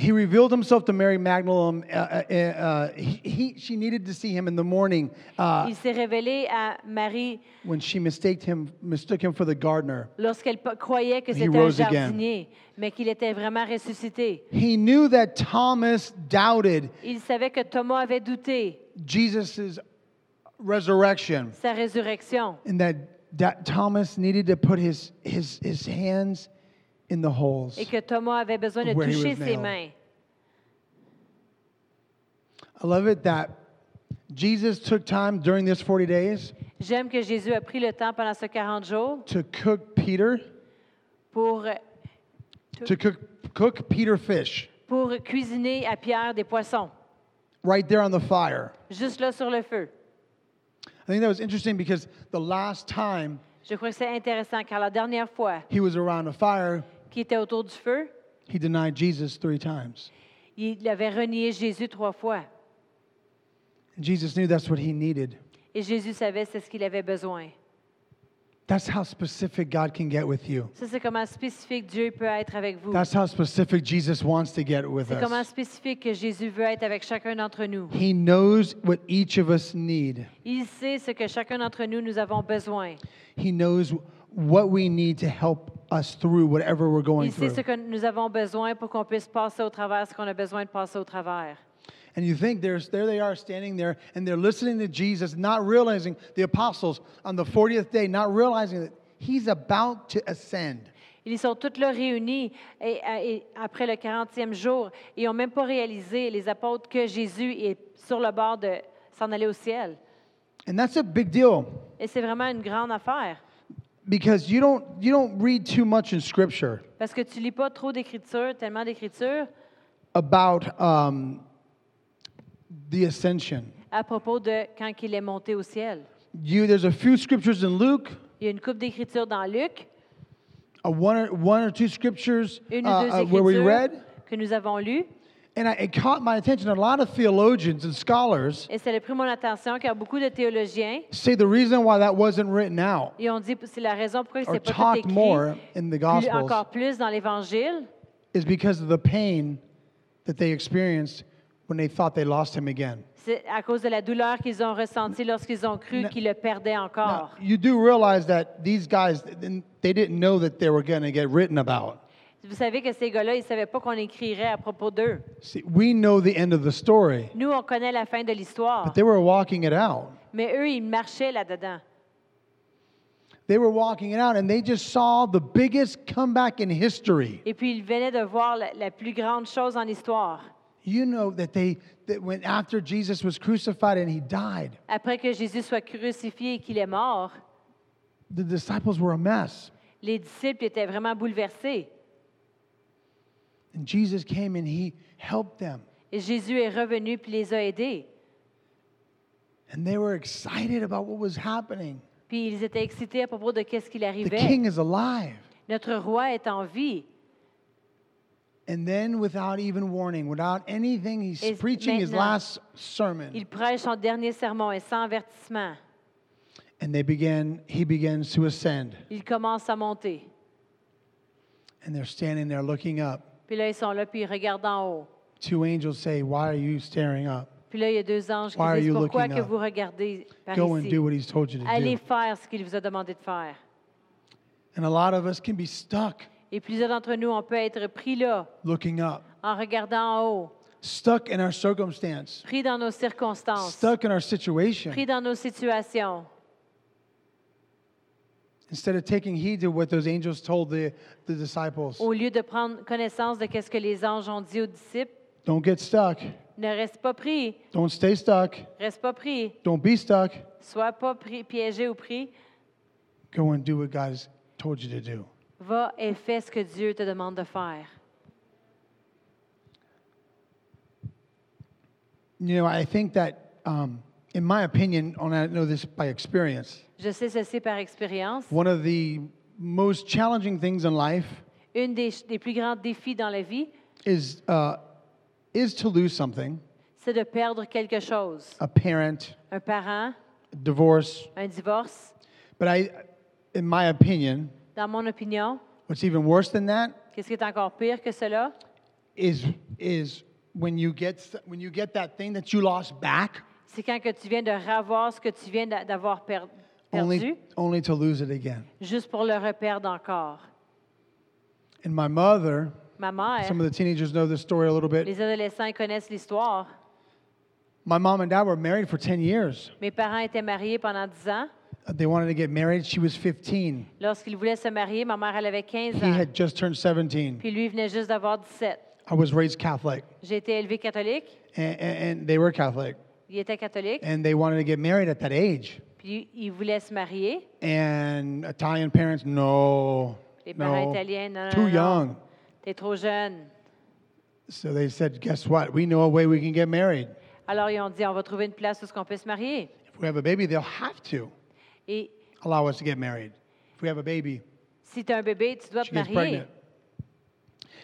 He revealed himself to Mary Magdalene. Uh, uh, uh, he, he- she needed to see him in the morning uh, il s'est révélé à Marie when she mistaked him, mistook him for the gardener. lorsqu'elle croyait que He c'était un rose again. jardinier, mais qu'il était vraiment ressuscité. He knew that Thomas doubted Il savait que Thomas avait douté Jesus' resurrection sa résurrection and that, that Thomas needed to put his, his, his hands in the holes. et que Thomas avait besoin de Where he toucher was ses nailed. mains. I love it that Jesus took time during this 40 days J'aime que Jésus a pris le temps pendant ces 40 jours to cook Peter, pour, to cook, cook Peter fish pour cuisiner à Pierre des poissons, right there on the fire. juste là sur le feu. I think that was interesting because the last time Je crois que c'est intéressant car la dernière fois he was around a fire, qu'il était autour du feu, he denied Jesus three times. il avait renié Jésus trois fois. And Jesus knew that's what he needed. Et Jésus savait c'est ce qu'il avait besoin. That's how specific God can get with you. Ça, c'est comment spécifique Dieu peut être avec vous. That's how specific Jesus wants to get with C'est comment us. spécifique que Jésus veut être avec chacun d'entre nous. He knows what each of us need. Il sait ce que chacun d'entre nous, nous avons besoin. He knows what we need to help us through whatever we're going through. ce que nous avons besoin pour qu'on puisse passer au travers ce qu'on a besoin de passer au travers. And you think there's there they are standing there and they're listening to Jesus, not realizing the apostles on the 40th day, not realizing that he's about to ascend. Ils sont tous là réunis et, et après le 40e jour et n'ont même pas réalisé, les apôtres, que Jésus est sur le bord de s'en aller au ciel. And that's a big deal Et c'est vraiment une grande affaire because you don't you don't read too much in scripture parce que tu lis pas trop d'écriture, tellement d'écriture about um, the ascension. à propos de quand il est monté au ciel. You there's a few scriptures in Luke, Il y a une coupe d'écritures dans Luc, uh, one, or, one or two scriptures une uh, ou deux uh, where we écritures read. que nous avons lues. And I, it caught my attention. A lot of theologians and scholars Et ça a pris mon attention car beaucoup de théologiens, say the reason why that wasn't written out ils ont dit c'est la raison pourquoi or c'est pas tout talked écrit more in the plus- Gospels encore plus dans l'Évangile. is because of the pain that they experienced when they thought they lost him again. C'est à cause de la douleur qu'ils ont ressentie lorsqu'ils ont cru Now- qu'ils le perdaient Now, encore. you do realize that these guys, they didn't know that they were going to get written about. Vous savez que ces gars-là, ils ne savaient pas qu'on écrirait à propos d'eux. See, we know the end of the story, Nous, on connaît la fin de l'histoire, but they were walking it out. mais eux, ils marchaient là-dedans. They were walking it out, and they just saw the biggest comeback in history. Et puis, ils venaient de voir la, la plus grande chose en histoire. You know that they that when after Jesus was crucified and he died, Après que Jésus soit crucifié et qu'il est mort, the disciples were a mess. les disciples étaient vraiment bouleversés. And Jesus came and he helped them. Et Jésus est revenu puis les a aidés. And they were excited about what was happening. Puis ils étaient excités à propos de qu'est-ce qui The arrivait. king is alive. Notre roi est en vie. And then, without even warning, without anything, he's Et preaching his maintenant, last sermon. Il prêche son dernier sermon et sans avertissement. And they began, he begins to ascend. Il commence à monter. And they're standing there looking up. Puis là, ils sont là, puis ils regardent en haut. Two angels say, Why are you staring up? Puis là, il y a deux anges Why qui disent, pourquoi que vous regardez par Go and do what he's told you to Allez do. faire ce qu'il vous a demandé de faire. And a lot of us can be stuck Et plusieurs d'entre nous, on peut être pris là, looking up, en regardant en haut, stuck in our circumstance, pris dans nos circonstances, stuck in our situation. pris dans nos situations. Instead of taking heed to what those angels told the, the disciples. Au lieu de prendre connaissance de ce que les anges ont dit aux disciples, Don't get stuck. ne reste pas pris, Don't stay stuck. reste pas pris, Don't be stuck. sois pas pris, piégé ou pris. Go and do what God has told you to do. Va et fais ce que Dieu te demande de faire. You know, I think that, um, in my opinion, and I know this by experience, Je sais ceci par expérience. one of the most challenging things in life Une des, des plus grands défis dans la vie, is, uh, is to lose something c'est de perdre quelque chose. a parent, Un parent, divorce. un divorce. But I, in my opinion, Dans mon opinion, what's even worse than that qu'est-ce qui est encore pire que cela? is, is when, you get, s- when you get that thing that you lost back, C'est quand que tu viens de revoir ce que tu viens d'a- d'avoir per- perdu, only, only to lose it again. juste pour le reperdre encore. And my mother, Ma mère, some of the teenagers know this story a little bit. les adolescents connaissent l'histoire. My mom and dad were married for 10 years. Mes parents étaient mariés pendant 10 ans. Uh, They wanted to get married. She was 15. Lorsqu'ils voulaient se marier, ma mère, elle avait 15 He ans. had just turned 17. Puis lui, venait juste d'avoir 17. I was raised Catholic, J'ai été élevée catholique. and, and, and they were Catholic. Il était catholique. And they wanted to get married at that age. Puis il voulait se marier. And Italian parents, no, Les parents no, italiens, non, non, too non, young. T'es trop jeune. So they said, guess what? We know a way we can get married. Alors ils ont dit, on va trouver une place où on peut se marier. If we have a baby, they'll have to Et allow us to get married. If we have a baby, si tu as un bébé, tu dois she te gets marier. pregnant.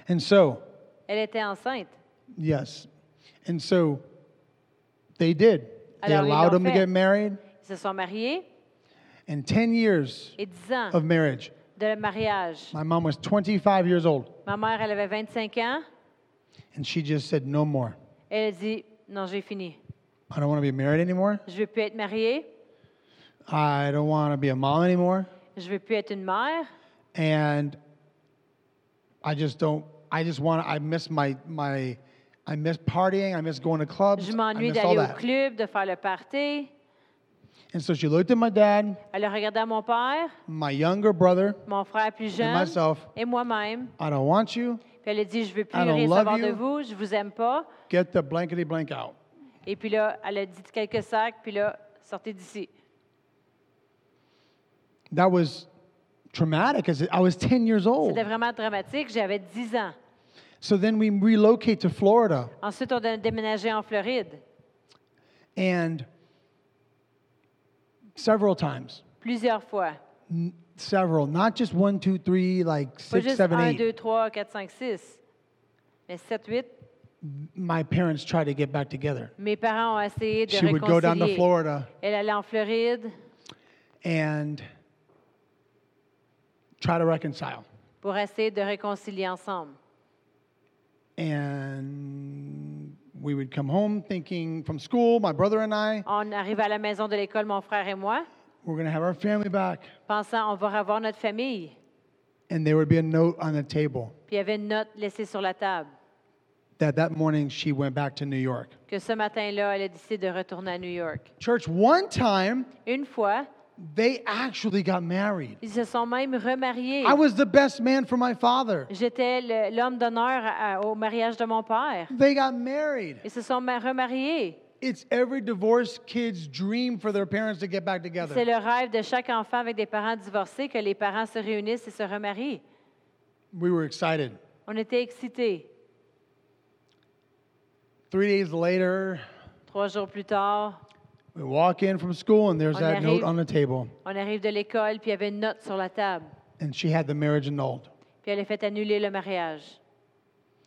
And so, Elle était enceinte. yes. And so they did. They Alors, ils allowed l'ont them to fait. get married. Ils se sont mariés. And 10 years Et 10 ans of marriage. de mariage. My mom was 25 years old, Ma mère, elle avait 25 ans. and she just said, no more. Elle a dit, non, j'ai fini. I don't want to be married anymore. Je veux plus être mariée. I don't want to be a mom anymore. Je veux plus être une mère. And I just don't, I just want to, I miss my, my, I miss partying. I miss going to clubs. Je I m'ennuie miss all d'aller au that. club, de faire le party. And so she looked at my dad, Elle a regardé à mon père, my younger brother, mon frère plus and jeune myself. et moi-même. I don't want you. Puis elle a dit, je veux plus I don't rien love savoir de you. vous, je vous aime pas. Get the blankety blank out. Et puis là, elle a dit quelques sacs, puis là, sortez d'ici. That was traumatic I was 10 years old. C'était vraiment dramatique. J'avais 10 ans. So then we relocate to Florida. Ensuite, on a déménagé en Floride And several times, plusieurs fois. N- several, not just one, two, three, like Pas six, juste seven, 1, eight. 2, 3, 4, 5, 6, mais 7, 8. My parents tried to get back together. Mes parents ont essayé de She would go down to réconcilier. Florida Elle allait en Floride and try to reconcile. pour essayer de réconcilier ensemble. And we would come home thinking from school, my brother and I, On arrive à la maison de l'école, mon frère et moi, we're going to have our family back. pensant on va revoir notre famille. And there would be a note on the table Puis il y avait une note laissée sur la table that that morning she went back to New York. que ce matin-là, elle a décidé de retourner à New York. Church, one time Une fois, they actually got married. ils se sont même remariés. I was the best man for my father. J'étais l'homme d'honneur à- au mariage de mon père. They got married. Ils se sont ma- remariés. It's every divorced kid's dream for their parents to get back C'est together. le rêve de chaque enfant avec des parents divorcés que les parents se réunissent et se remarient. We were excited. On était excités. Three days later, Trois jours plus tard, we walk in from school and there's On that note arrive. on the table. on arrive de l'école, puis il y avait une note sur la table. And she had the marriage annulled. Puis elle a fait annuler le mariage.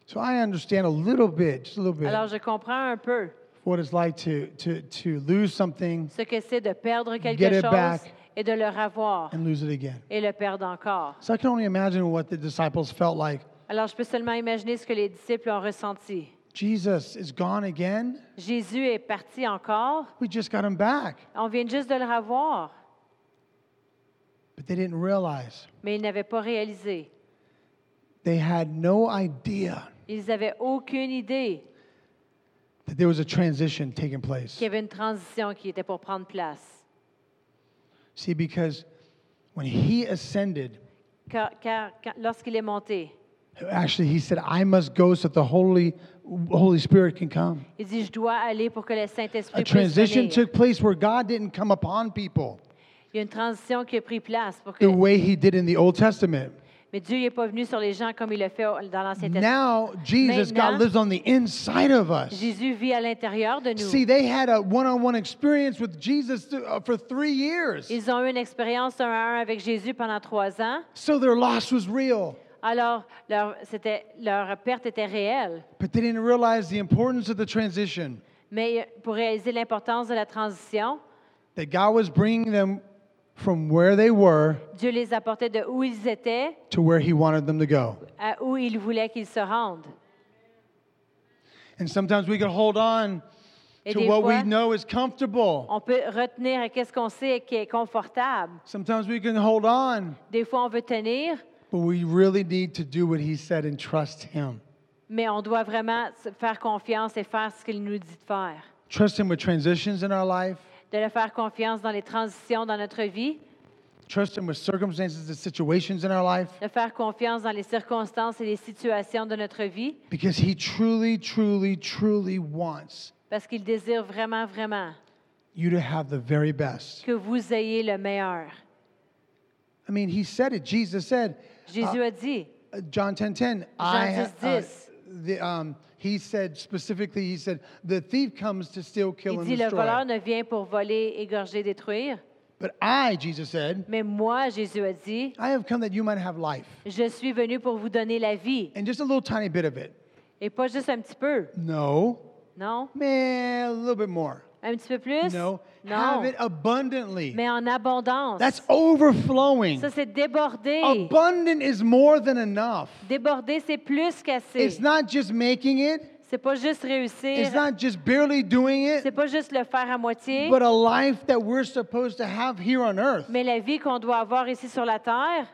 So I understand a little bit, just a little bit, Alors je comprends un peu what it's like to, to, to lose something ce que c'est de perdre quelque Get it chose back. et de le revoir and lose it again. et le perdre encore. So I can only imagine what the disciples felt like. Alors je peux seulement imaginer ce que les disciples ont ressenti. Jesus is gone again. Jésus est parti encore. We just got him back. On vient juste de le revoir, But they didn't realize. mais ils n'avaient pas réalisé. They had no idea Ils n'avaient aucune idée that there was a transition taking place. qu'il y avait une transition qui était pour prendre place. See, because when he ascended, Car, lorsqu'il est monté, actually he said, I must go so that the Holy Holy Spirit can come. il dit, je dois aller pour que le A puisse transition venir. took place where God didn't come upon people Il y a une transition qui a pris place. Pour que, the way he did in the Old Testament. mais Dieu n'est pas venu sur les gens comme il l'a fait dans l'Ancien Testament. Now, Jesus, God Maintenant, lives on the inside of us. Jésus vit à l'intérieur de nous. See, they had a one on one experience with Jesus th- uh, for three years. Ils ont eu une expérience un à un avec Jésus pendant trois ans. So their loss was real. Alors, leur, perte était réelle. But they didn't realize the importance of the transition, Mais pour réaliser l'importance de la transition, that God was bringing them from where they were Dieu les apportait de où ils étaient to where He wanted them to go. à où il voulait qu'ils se rendent. And sometimes we can hold on Et to des what fois, we know is comfortable. on peut retenir à qu'est-ce qu'on sait qui est confortable. Sometimes we can hold on, Des fois, on veut tenir, but we really need to do what He said and trust Him. mais on doit vraiment faire confiance et faire ce qu'il nous dit de faire. Trust Him with transitions in our life, De le faire confiance dans les transitions dans notre vie, trust Him with circumstances and situations in our life, de faire confiance dans les circonstances et les situations de notre vie, because He truly, truly, truly wants parce qu'il désire vraiment, vraiment you to have the very best. que vous ayez le meilleur. I mean, He said it. Jesus said, Jésus a dit, uh, John 10 10, I, ha- 10, uh, 10. the, um, He said specifically, He said, the thief comes to steal, kill, il and dit, le destroy. voleur ne vient pour voler, égorger, détruire. But I, Jesus said, Mais moi, Jésus a dit, I have come that you might have life. je suis venu pour vous donner la vie. And just a little tiny bit of it. Et pas juste un petit peu, No. non? Man, a little bit more. Un petit peu plus? No. Non. Have it abundantly. Mais en abondance. That's overflowing. Ça, c'est débordé. Abundant is more than enough. Déborder, c'est plus qu'assez. It's not just making it, C'est pas juste réussir. it's not just barely doing C'est it, pas juste le faire à moitié. but a life that we're supposed to have here on earth. Mais la vie qu'on doit avoir ici sur la terre,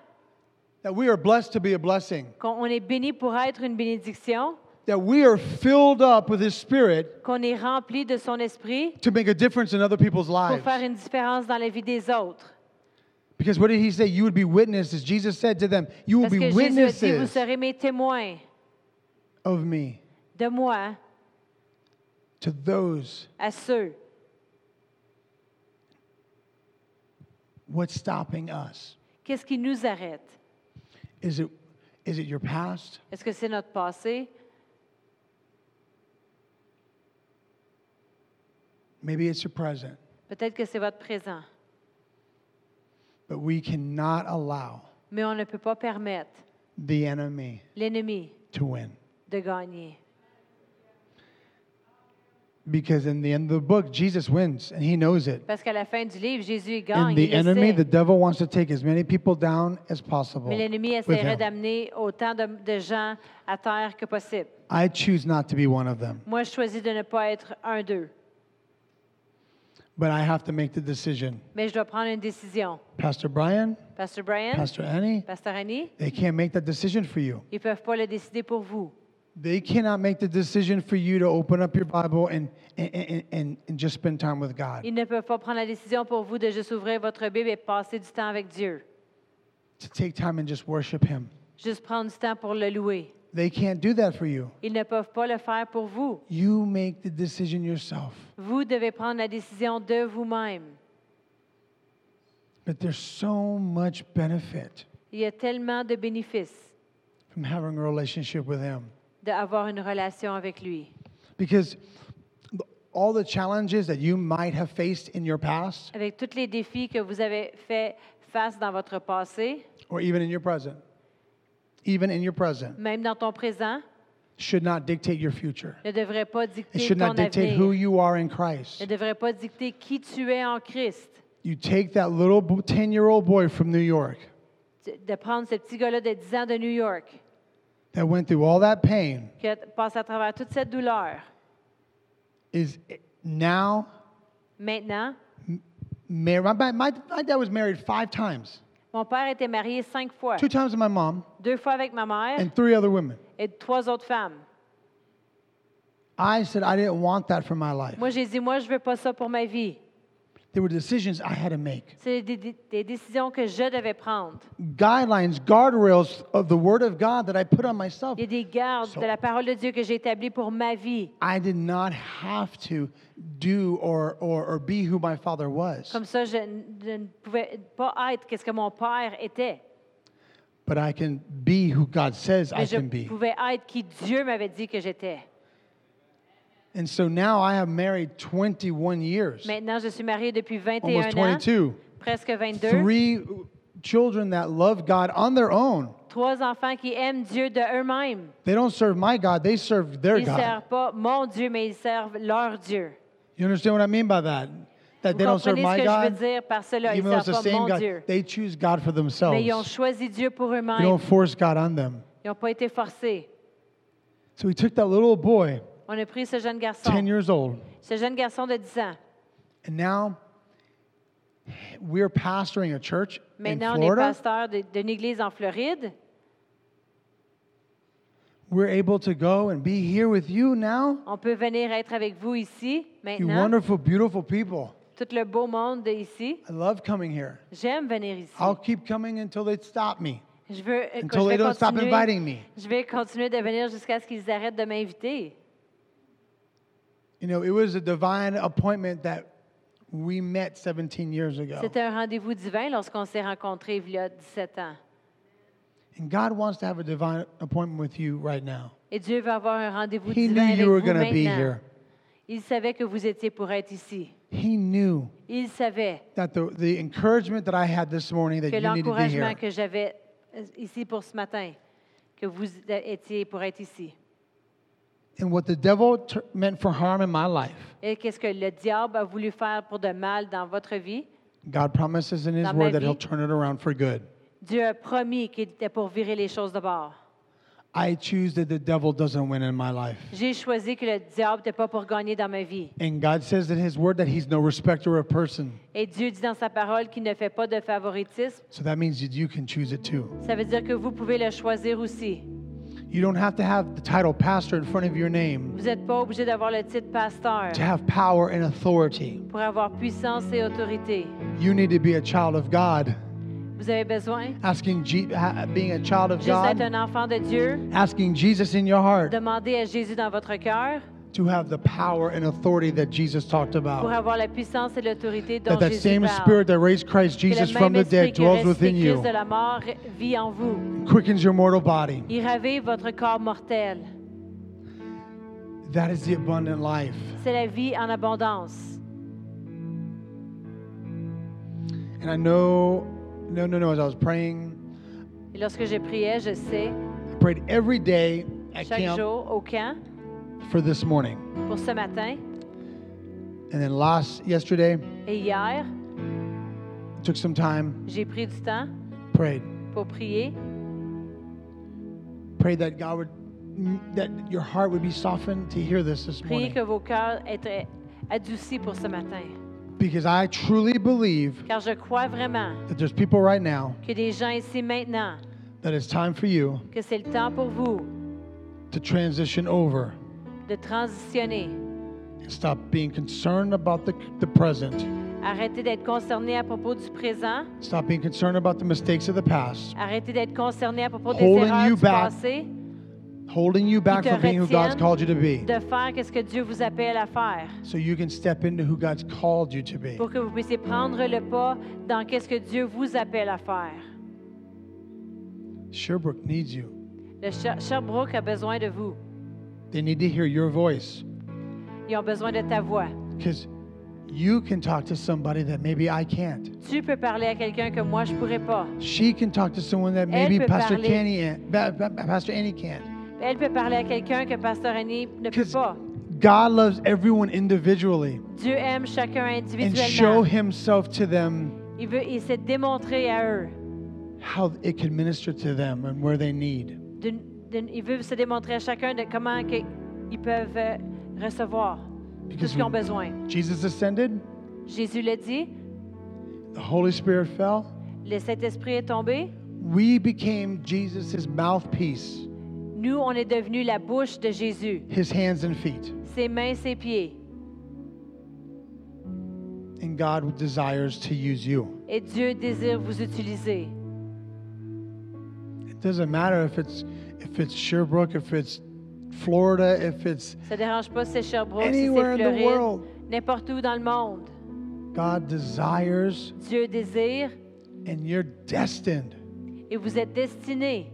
That we are blessed to be a blessing. qu'on on est béni pour être une bénédiction, That we are filled up with His Spirit qu'on est rempli de son esprit to make a difference in other people's pour lives. faire une différence dans la vie des autres. Because what did He say? You would be witnesses. Jesus said to them, You will Parce be que Jésus a dit, vous witnesses serez mes témoins of me de moi to those. à ceux. What's stopping us? Qu'est-ce qui nous arrête? Is it, is it your past? Est-ce que c'est notre passé? Maybe it's your present. Peut-être que c'est votre présent. But we cannot allow Mais on ne peut pas permettre the enemy l'ennemi to win. de gagner. Because in the end of the book, Jesus wins and he knows it. Parce qu'à la fin du livre, Jésus il And gagne. the il le enemy, sait. the devil, wants to take as many people down as possible. Mais l'ennemi with essaierait him. d'amener autant de, de gens à terre que possible. I choose not to be one of them, Moi, je choisis de ne pas être un d'eux. But I have to make the decision. Mais je dois prendre une décision. Pastor Brian, Pasteur Brian, Pastor Annie, Pasteur Annie, they can't make that decision for you. ils ne peuvent pas le décider pour vous. They cannot make the decision for you to open up your Bible and, and, and, and, and just spend time with God. Ils ne peuvent pas prendre la décision pour vous de juste ouvrir votre Bible et passer du temps avec Dieu. To take time and just worship Him. Juste prendre du temps pour le louer. They can't do that for you. Ils ne peuvent pas le faire pour vous. You make the decision yourself. Vous devez prendre la décision de vous-même. But there's so much benefit Il y a tellement de bénéfices from having a relationship with Him. d'avoir une relation avec lui. Because all the challenges that you might have faced in your past Avec tous les défis que vous avez fait face dans votre passé, or even in your present, even in your present, même dans ton présent, should not dictate your future. ne devrait pas It dicter should ton not dictate who avenir. you are in Christ. Ne devrait pas dicter qui tu es en Christ. You take that little 10 year old boy from New York De prendre ce petit gars-là de 10 ans de New York, that went through all that pain, qui a passé à travers toute cette douleur. is now Maintenant, married. My, my, my dad was married five times mon père était marié cinq fois. two times with my mom Deux fois avec ma mère and three other women. et trois autres femmes. I said I didn't want that for my life. Moi, j'ai dit, moi, je veux pas ça pour ma vie. There were decisions I had to make. C'est des, des- des décisions que je devais prendre. guidelines, guardrails of the Word of God that I put on myself. Il y a des gardes So- de la parole de Dieu que j'ai établies pour ma vie. I did not have to do or, or, or be who my father was, Comme ça, je, n- je ne pouvais pas être qu'est-ce que mon père était. but I can be who God says I Mais je can be. pouvais être qui Dieu m'avait dit que j'étais. And so now I have married 21 years, Maintenant, je suis mariée depuis 21 almost ans, 22, presque 22. three children that love God on their own. Trois enfants qui aiment Dieu de eux-mêmes. They don't serve my God, they serve their Ils God. servent pas mon Dieu, mais ils servent leur Dieu. You understand what I mean by that? That Vous they don't serve my que je veux God, cela? Ils even though it's the same God. Dieu. They choose God for themselves. Mais ils ont choisi Dieu pour eux-mêmes. don't force God on them. Ils n'ont pas été forcés. So we took that little boy, On a pris ce jeune 10 garçon, years old, ce jeune garçon de 10 ans. and now we're pastoring a church in Maintenant, on est pasteur d'une église en Floride. We're able to go and be here with you now. On peut venir être avec vous ici, You maintenant. wonderful, beautiful people. Tout le beau monde de ici. I love coming here. J'aime venir ici. I'll keep coming until they stop me, Je veux, until je they don't stop inviting me. je vais continuer de venir jusqu'à ce qu'ils arrêtent de m'inviter. You know, it was a divine appointment that we met 17 years ago. C'était un rendez-vous divin lorsqu'on s'est rencontrés il y a 17 ans. And God wants to have a divine appointment with you right now. Et Dieu veut avoir un rendez-vous He divin knew avec you were vous going to be maintenant. here. Il savait que vous étiez pour être ici. He knew Il savait that the, the encouragement that I had this morning that que you needed to be l'encouragement here. que j'avais euh, ici pour ce matin, que vous étiez pour être ici. And what the devil meant for harm in my life, Et qu'est-ce que le diable a voulu faire pour de mal dans votre vie? God promises in His Dans ma Word that vie. He'll turn it around for good. Dieu a promis qu'il était pour virer les choses de bord. I choose that the devil doesn't win in my life. J'ai choisi que le diable n'était pas pour gagner dans ma vie. And God says in His Word that He's no respecter of person. Et Dieu dit dans sa parole qu'il ne fait pas de favoritisme. So that means that you can choose it too. Ça veut dire que vous pouvez le choisir aussi. You don't have to have the title pastor in front of your name Vous n'êtes pas obligé d'avoir le titre pasteur to have power and authority. pour avoir puissance et autorité. You need to be a child of God. Vous avez besoin Asking being a child of juste God, un enfant de Dieu, asking Jesus in your heart demander à Jésus dans votre cœur to have the power and authority that Jesus talked pour about. avoir la puissance et l'autorité dont That that Jésus same parle. spirit that raised Christ que Jesus le from même the esprit dead qui dwells ressuscite within Christ you, de la mort vit en vous. quickens your mortal body. Il ravive votre corps mortel. That is the abundant life. C'est la vie en abondance. And I know no, no, no. As I was praying, Et lorsque je priais, je sais, I prayed every day at chaque camp jour au camp, for this morning. pour ce matin And then last yesterday, et hier, took some time, j'ai pris du temps prayed, pour prier, prayed that God would, that your heart would be softened to hear this this morning. que vos cœurs étaient adoucis pour ce matin. Because I truly believe Car je crois vraiment that there's people right now que des gens ici maintenant, that it's time for you que c'est le temps pour vous to transition over de transitionner. stop being concerned about the, the present. Arrêtez d'être concerné à propos du présent. Stop being concerned about the mistakes of the past, Arrêtez d'être concerné à propos des Holding erreurs you du back. passé, holding you back from being who God's called you to be, de faire ce que Dieu vous appelle à faire, so you can step into who God's called you to be. pour que vous puissiez prendre le pas dans ce que Dieu vous appelle à faire. Sherbrooke needs you. Le Sher- Sherbrooke a besoin de vous. They need to hear your voice Ils ont besoin de ta voix. because you can talk to somebody that maybe I can't. Tu peux parler à quelqu'un que moi je pourrais pas. She can talk to someone that maybe peut Pastor parler. Kenny, Pastor Annie can't. Elle peut parler à quelqu'un que Pasteur Annie ne peut Because pas. God loves everyone individually Dieu aime chacun and show individuellement. Himself to them Il veut, il s'est démontré à eux. how it can minister to them and where they need. D'une- d'une- il veut se démontrer à chacun de comment ils peuvent euh, recevoir tout Because ce qu'ils ont when besoin. Jesus ascended, Jésus l'a dit, the Holy Spirit fell. le Saint-Esprit est tombé. We became Jesus' mouthpiece, Nous, on est devenus la bouche de Jésus, His hands and feet. ses mains, ses pieds. And God desires to use you. Et Dieu désire vous utiliser. It doesn't matter if it's if it's Sherbrooke, if it's Florida, if it's Ça dérange pas si c'est Sherbrooke, si c'est Anywhere in the Floride, world. n'importe où dans le monde. God desires Dieu désire and you're destined et vous êtes destinés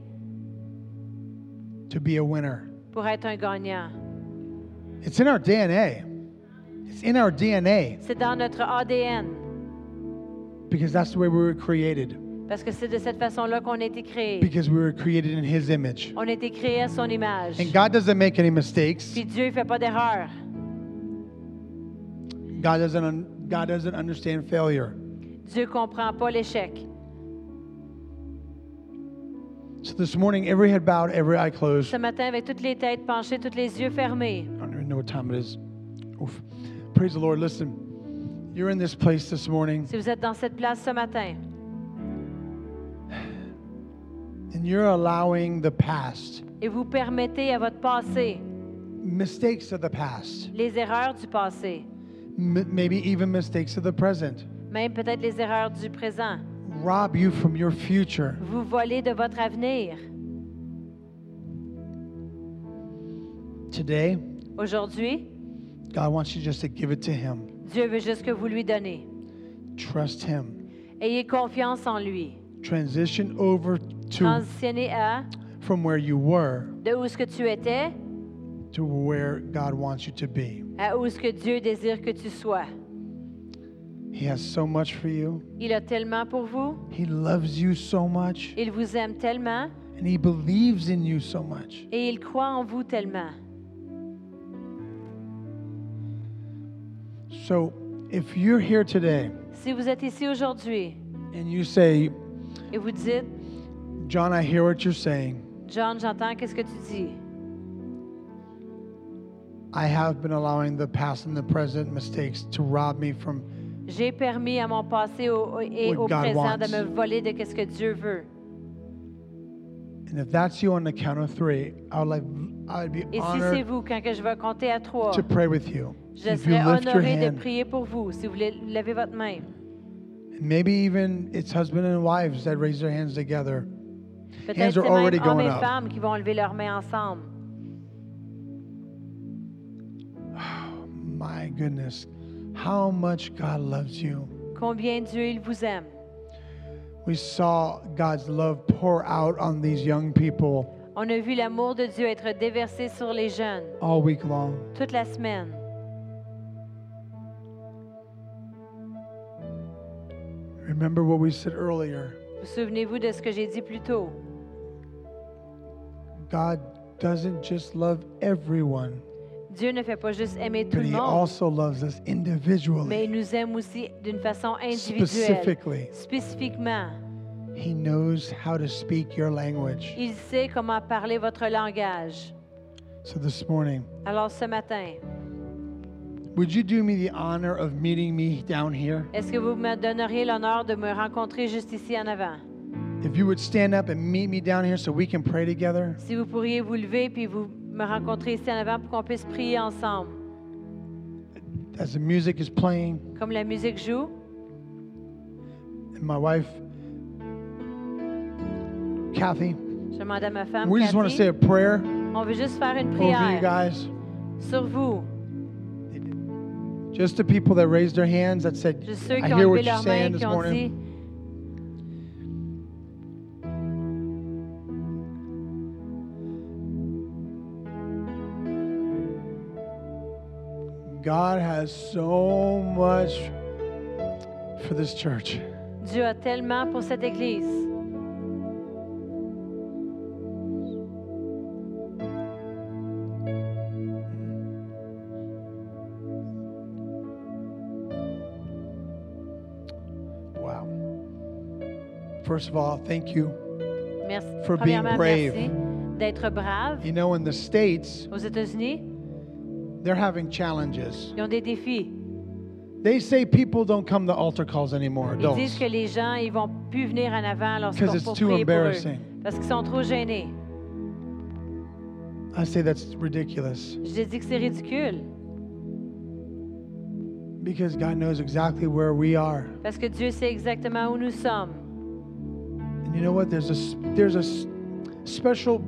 to be a winner. pour être un gagnant. It's in our DNA. It's in our DNA C'est dans notre ADN, because that's the way we were created. Parce que c'est de cette façon-là qu'on a été créé. Because we were created in His image. On a été créé à son image. And God doesn't make any mistakes. Puis Dieu ne fait pas d'erreur. God doesn't un- God doesn't understand failure. Dieu ne comprend pas l'échec. So this morning, every head bowed, every eye closed. Ce matin, avec toutes les têtes penchées, tous les yeux fermés, I don't even know what time it is. Oof. Praise the Lord. Listen, you're in this place this morning si vous êtes dans cette place ce matin and you're allowing the past, et vous permettez à votre passé, mistakes of the past, les erreurs du passé, m- maybe even mistakes of the present, même peut-être les erreurs du présent, rob you from your future. vous voler de votre avenir. Today, Aujourd'hui, God wants you just to give it to Him. Dieu veut juste que vous lui donnez. Trust Him. Ayez confiance en lui. Transition over to Transitionnez à from where you were de où que tu étais to where God wants you to be. à où que Dieu désire que tu sois. He has so much for you. Il a tellement pour vous, He loves you so much. il vous aime tellement And He believes in you so much. et il croit en vous tellement. So if you're here today Si vous êtes ici aujourd'hui and you say, et vous dites, John, I hear what you're saying. John, j'entends qu'est-ce que tu dis. I have been allowing the past and the present mistakes to rob me from J'ai permis à mon passé au- et What au God présent de wants. me voler de qu'est-ce que Dieu veut. And if that's you on the count of three, I would like I would be Et si c'est honored vous, quand que je vais compter à trois, to pray with you. je If you serai lift your honoré de hand, prier pour vous si vous voulez lever votre main. maybe even it's husband and wives that raise their hands together. Peut-être Hands c'est are already même hommes going et up. femmes qui vont lever leurs mains ensemble. My goodness, how much God loves you. Combien Dieu il vous aime. We saw God's love pour out on these young people On a vu l'amour de Dieu être déversé sur les jeunes all week long. toute la semaine. Remember what we said earlier. Vous souvenez-vous de ce que j'ai dit plus tôt? God doesn't just love everyone, Dieu ne fait pas juste aimer tout but le He monde, also loves us mais individually, il nous aime aussi d'une façon individuelle. specifically. Spécifiquement, He knows how to speak your language. il sait comment parler votre langage. So this morning, Alors ce matin, would you do me the honor of meeting me down here? est-ce que vous me donneriez l'honneur de me rencontrer juste ici en avant? If you would stand up and meet me down here so we can pray together? Si vous pourriez vous lever puis vous me rencontrer ici en avant pour qu'on puisse prier ensemble. As the music is playing, Comme la musique joue, and my wife, Kathy, je demande à ma femme, we just want to say a prayer on veut juste faire une over you prière guys. sur vous. Just the people that raised their hands that said, Juste ceux I ont hear levé what you're leurs mains saying this ont morning. God has so much for this church. Dieu a tellement pour cette Église. First of all, thank you. Merci. For being brave. d'être brave. You know, in the States, Aux États-Unis, they're having challenges. ils ont des défis. They say people don't come to altar calls anymore, Ils disent que les gens ils vont plus venir en avant lorsqu'on it's too embarrassing. Parce qu'ils sont trop gênés. I say that's ridiculous Je dis que c'est ridicule. because God knows exactly where we are. Parce que Dieu sait exactement où nous sommes. And you know what? There's a, there's a special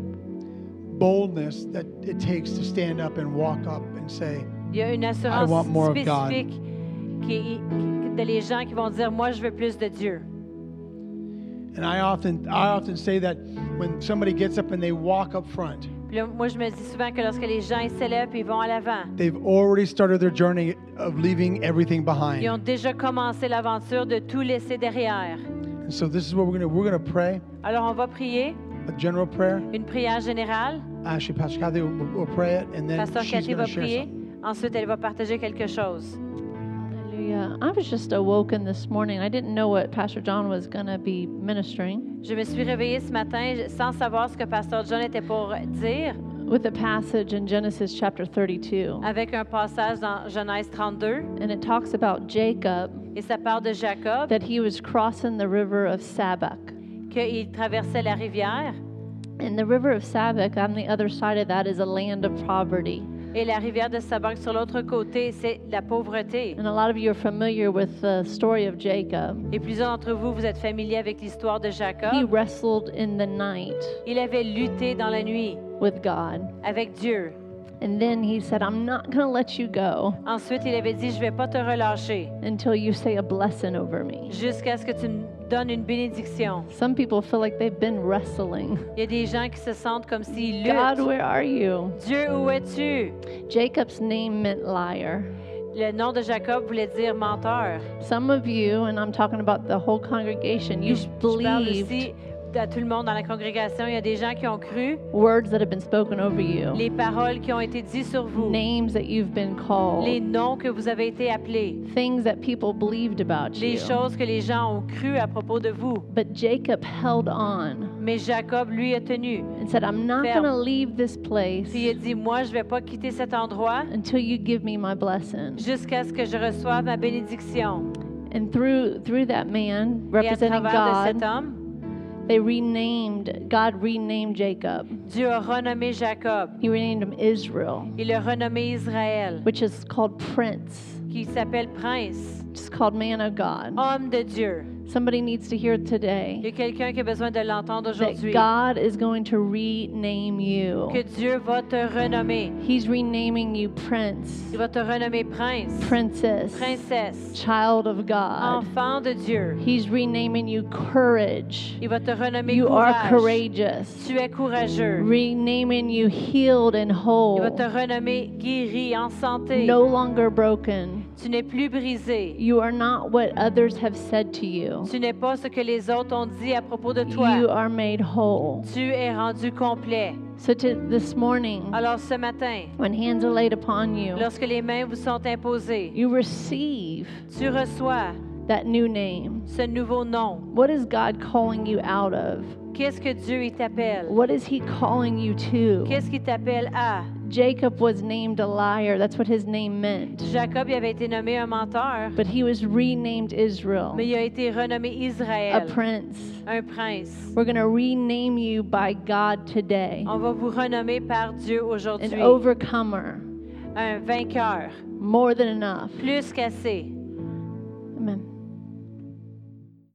boldness that it takes to stand up and walk up and say, Il y a une I assurance want more of God. spécifique qui de les gens qui vont dire Moi, je veux plus de Dieu. and I often I often say that when somebody gets up and they walk up front, là, moi, je me dis souvent que lorsque les gens s'élèvent et ils vont à l'avant, they've already started their journey of leaving everything ils behind. ont déjà commencé l'aventure de tout laisser derrière. So this is what we're gonna we're gonna pray Alors, on va prier a general prayer. une prière générale. Actually, Pastor Kathy will, will pray it, and then Pasteur she's Cathy gonna va share prier. something. Ensuite, elle va partager quelque chose. Hallelujah. I was just awoken this morning. I didn't know what Pastor John was going to be ministering Je me suis réveillée ce matin sans savoir ce que Pasteur John était pour dire, with a passage in Genesis chapter 32. avec un passage dans Genèse 32, And it talks about Jacob, et ça parle de Jacob, that he was crossing the river of Sabak. qu'il traversait la rivière, And the river of Sabak, on the other side of that, is a land of poverty. et la rivière de Sabac sur l'autre côté, c'est la pauvreté. And a lot of you are familiar with the story of Jacob. Et plusieurs d'entre vous, vous êtes familiers avec l'histoire de He Jacob. wrestled in the night Il avait lutté dans la nuit with God. avec Dieu. And then he said, I'm not going to let you go Ensuite, il avait dit, je vais pas te relâcher until you say a blessing over me. jusqu'à ce que tu me donnes une bénédiction. Some people feel like they've been wrestling. Il y a des gens qui se sentent comme s'ils God, luttent. where are you? Dieu, où es-tu? Jacob's name meant liar. Le nom de Jacob voulait dire menteur. Some of you, and I'm talking about the whole congregation, you Je, je parle believed aussi à tout le monde dans la congrégation. Il y a des gens qui ont cru words that have been spoken over you, les paroles qui ont été dites sur vous, names that you've been les called, noms que vous avez été appelés, things that people believed about les you. choses que les gens ont cru à propos de vous. But Jacob held on Mais Jacob, lui, a tenu. and said, I'm not Ferme. going to leave this place Puis il a dit, moi, je vais pas quitter cet endroit until you give me my blessing. jusqu'à ce que je reçoive ma bénédiction. And through through that man Et à representing God, homme, they renamed God renamed Jacob. Dieu a renommé Jacob. He renamed him Israel, Il a renommé Israël, which is called prince. qui s'appelle prince, It's called man of God. homme de Dieu. Somebody needs to hear Il y today a quelqu'un qui a besoin de l'entendre that aujourd'hui. God is going to rename you. Que Dieu va te renommer. He's renaming you prince, Il va te renommer prince, princess, princesse, child of God. enfant de Dieu. He's renaming you courage. Il va te renommer You are courageous. Tu es courageux. Renaming you healed and whole. Il va te renommer guéri, en santé. No longer broken. Tu n'es plus brisé. You are not what others have said to you. Tu n'es pas ce que les autres ont dit à propos de toi. You are made whole. Tu es rendu complet. So to, this morning, Alors ce matin, when hands are laid upon you, lorsque les mains vous sont imposées, you receive tu reçois that new name. ce nouveau nom. What is God calling you out of? Qu'est-ce que Dieu t'appelle? What is He calling you to? Qu'est-ce qu'il t'appelle à? Jacob was named a liar. That's what his name meant. Jacob il avait été nommé un menteur, But he was renamed Israel, mais il a été renommé Israël. a prince. un prince. We're going to rename you by God today, On va vous renommer par Dieu aujourd'hui. an overcomer, un vainqueur, more than enough. plus qu'assez.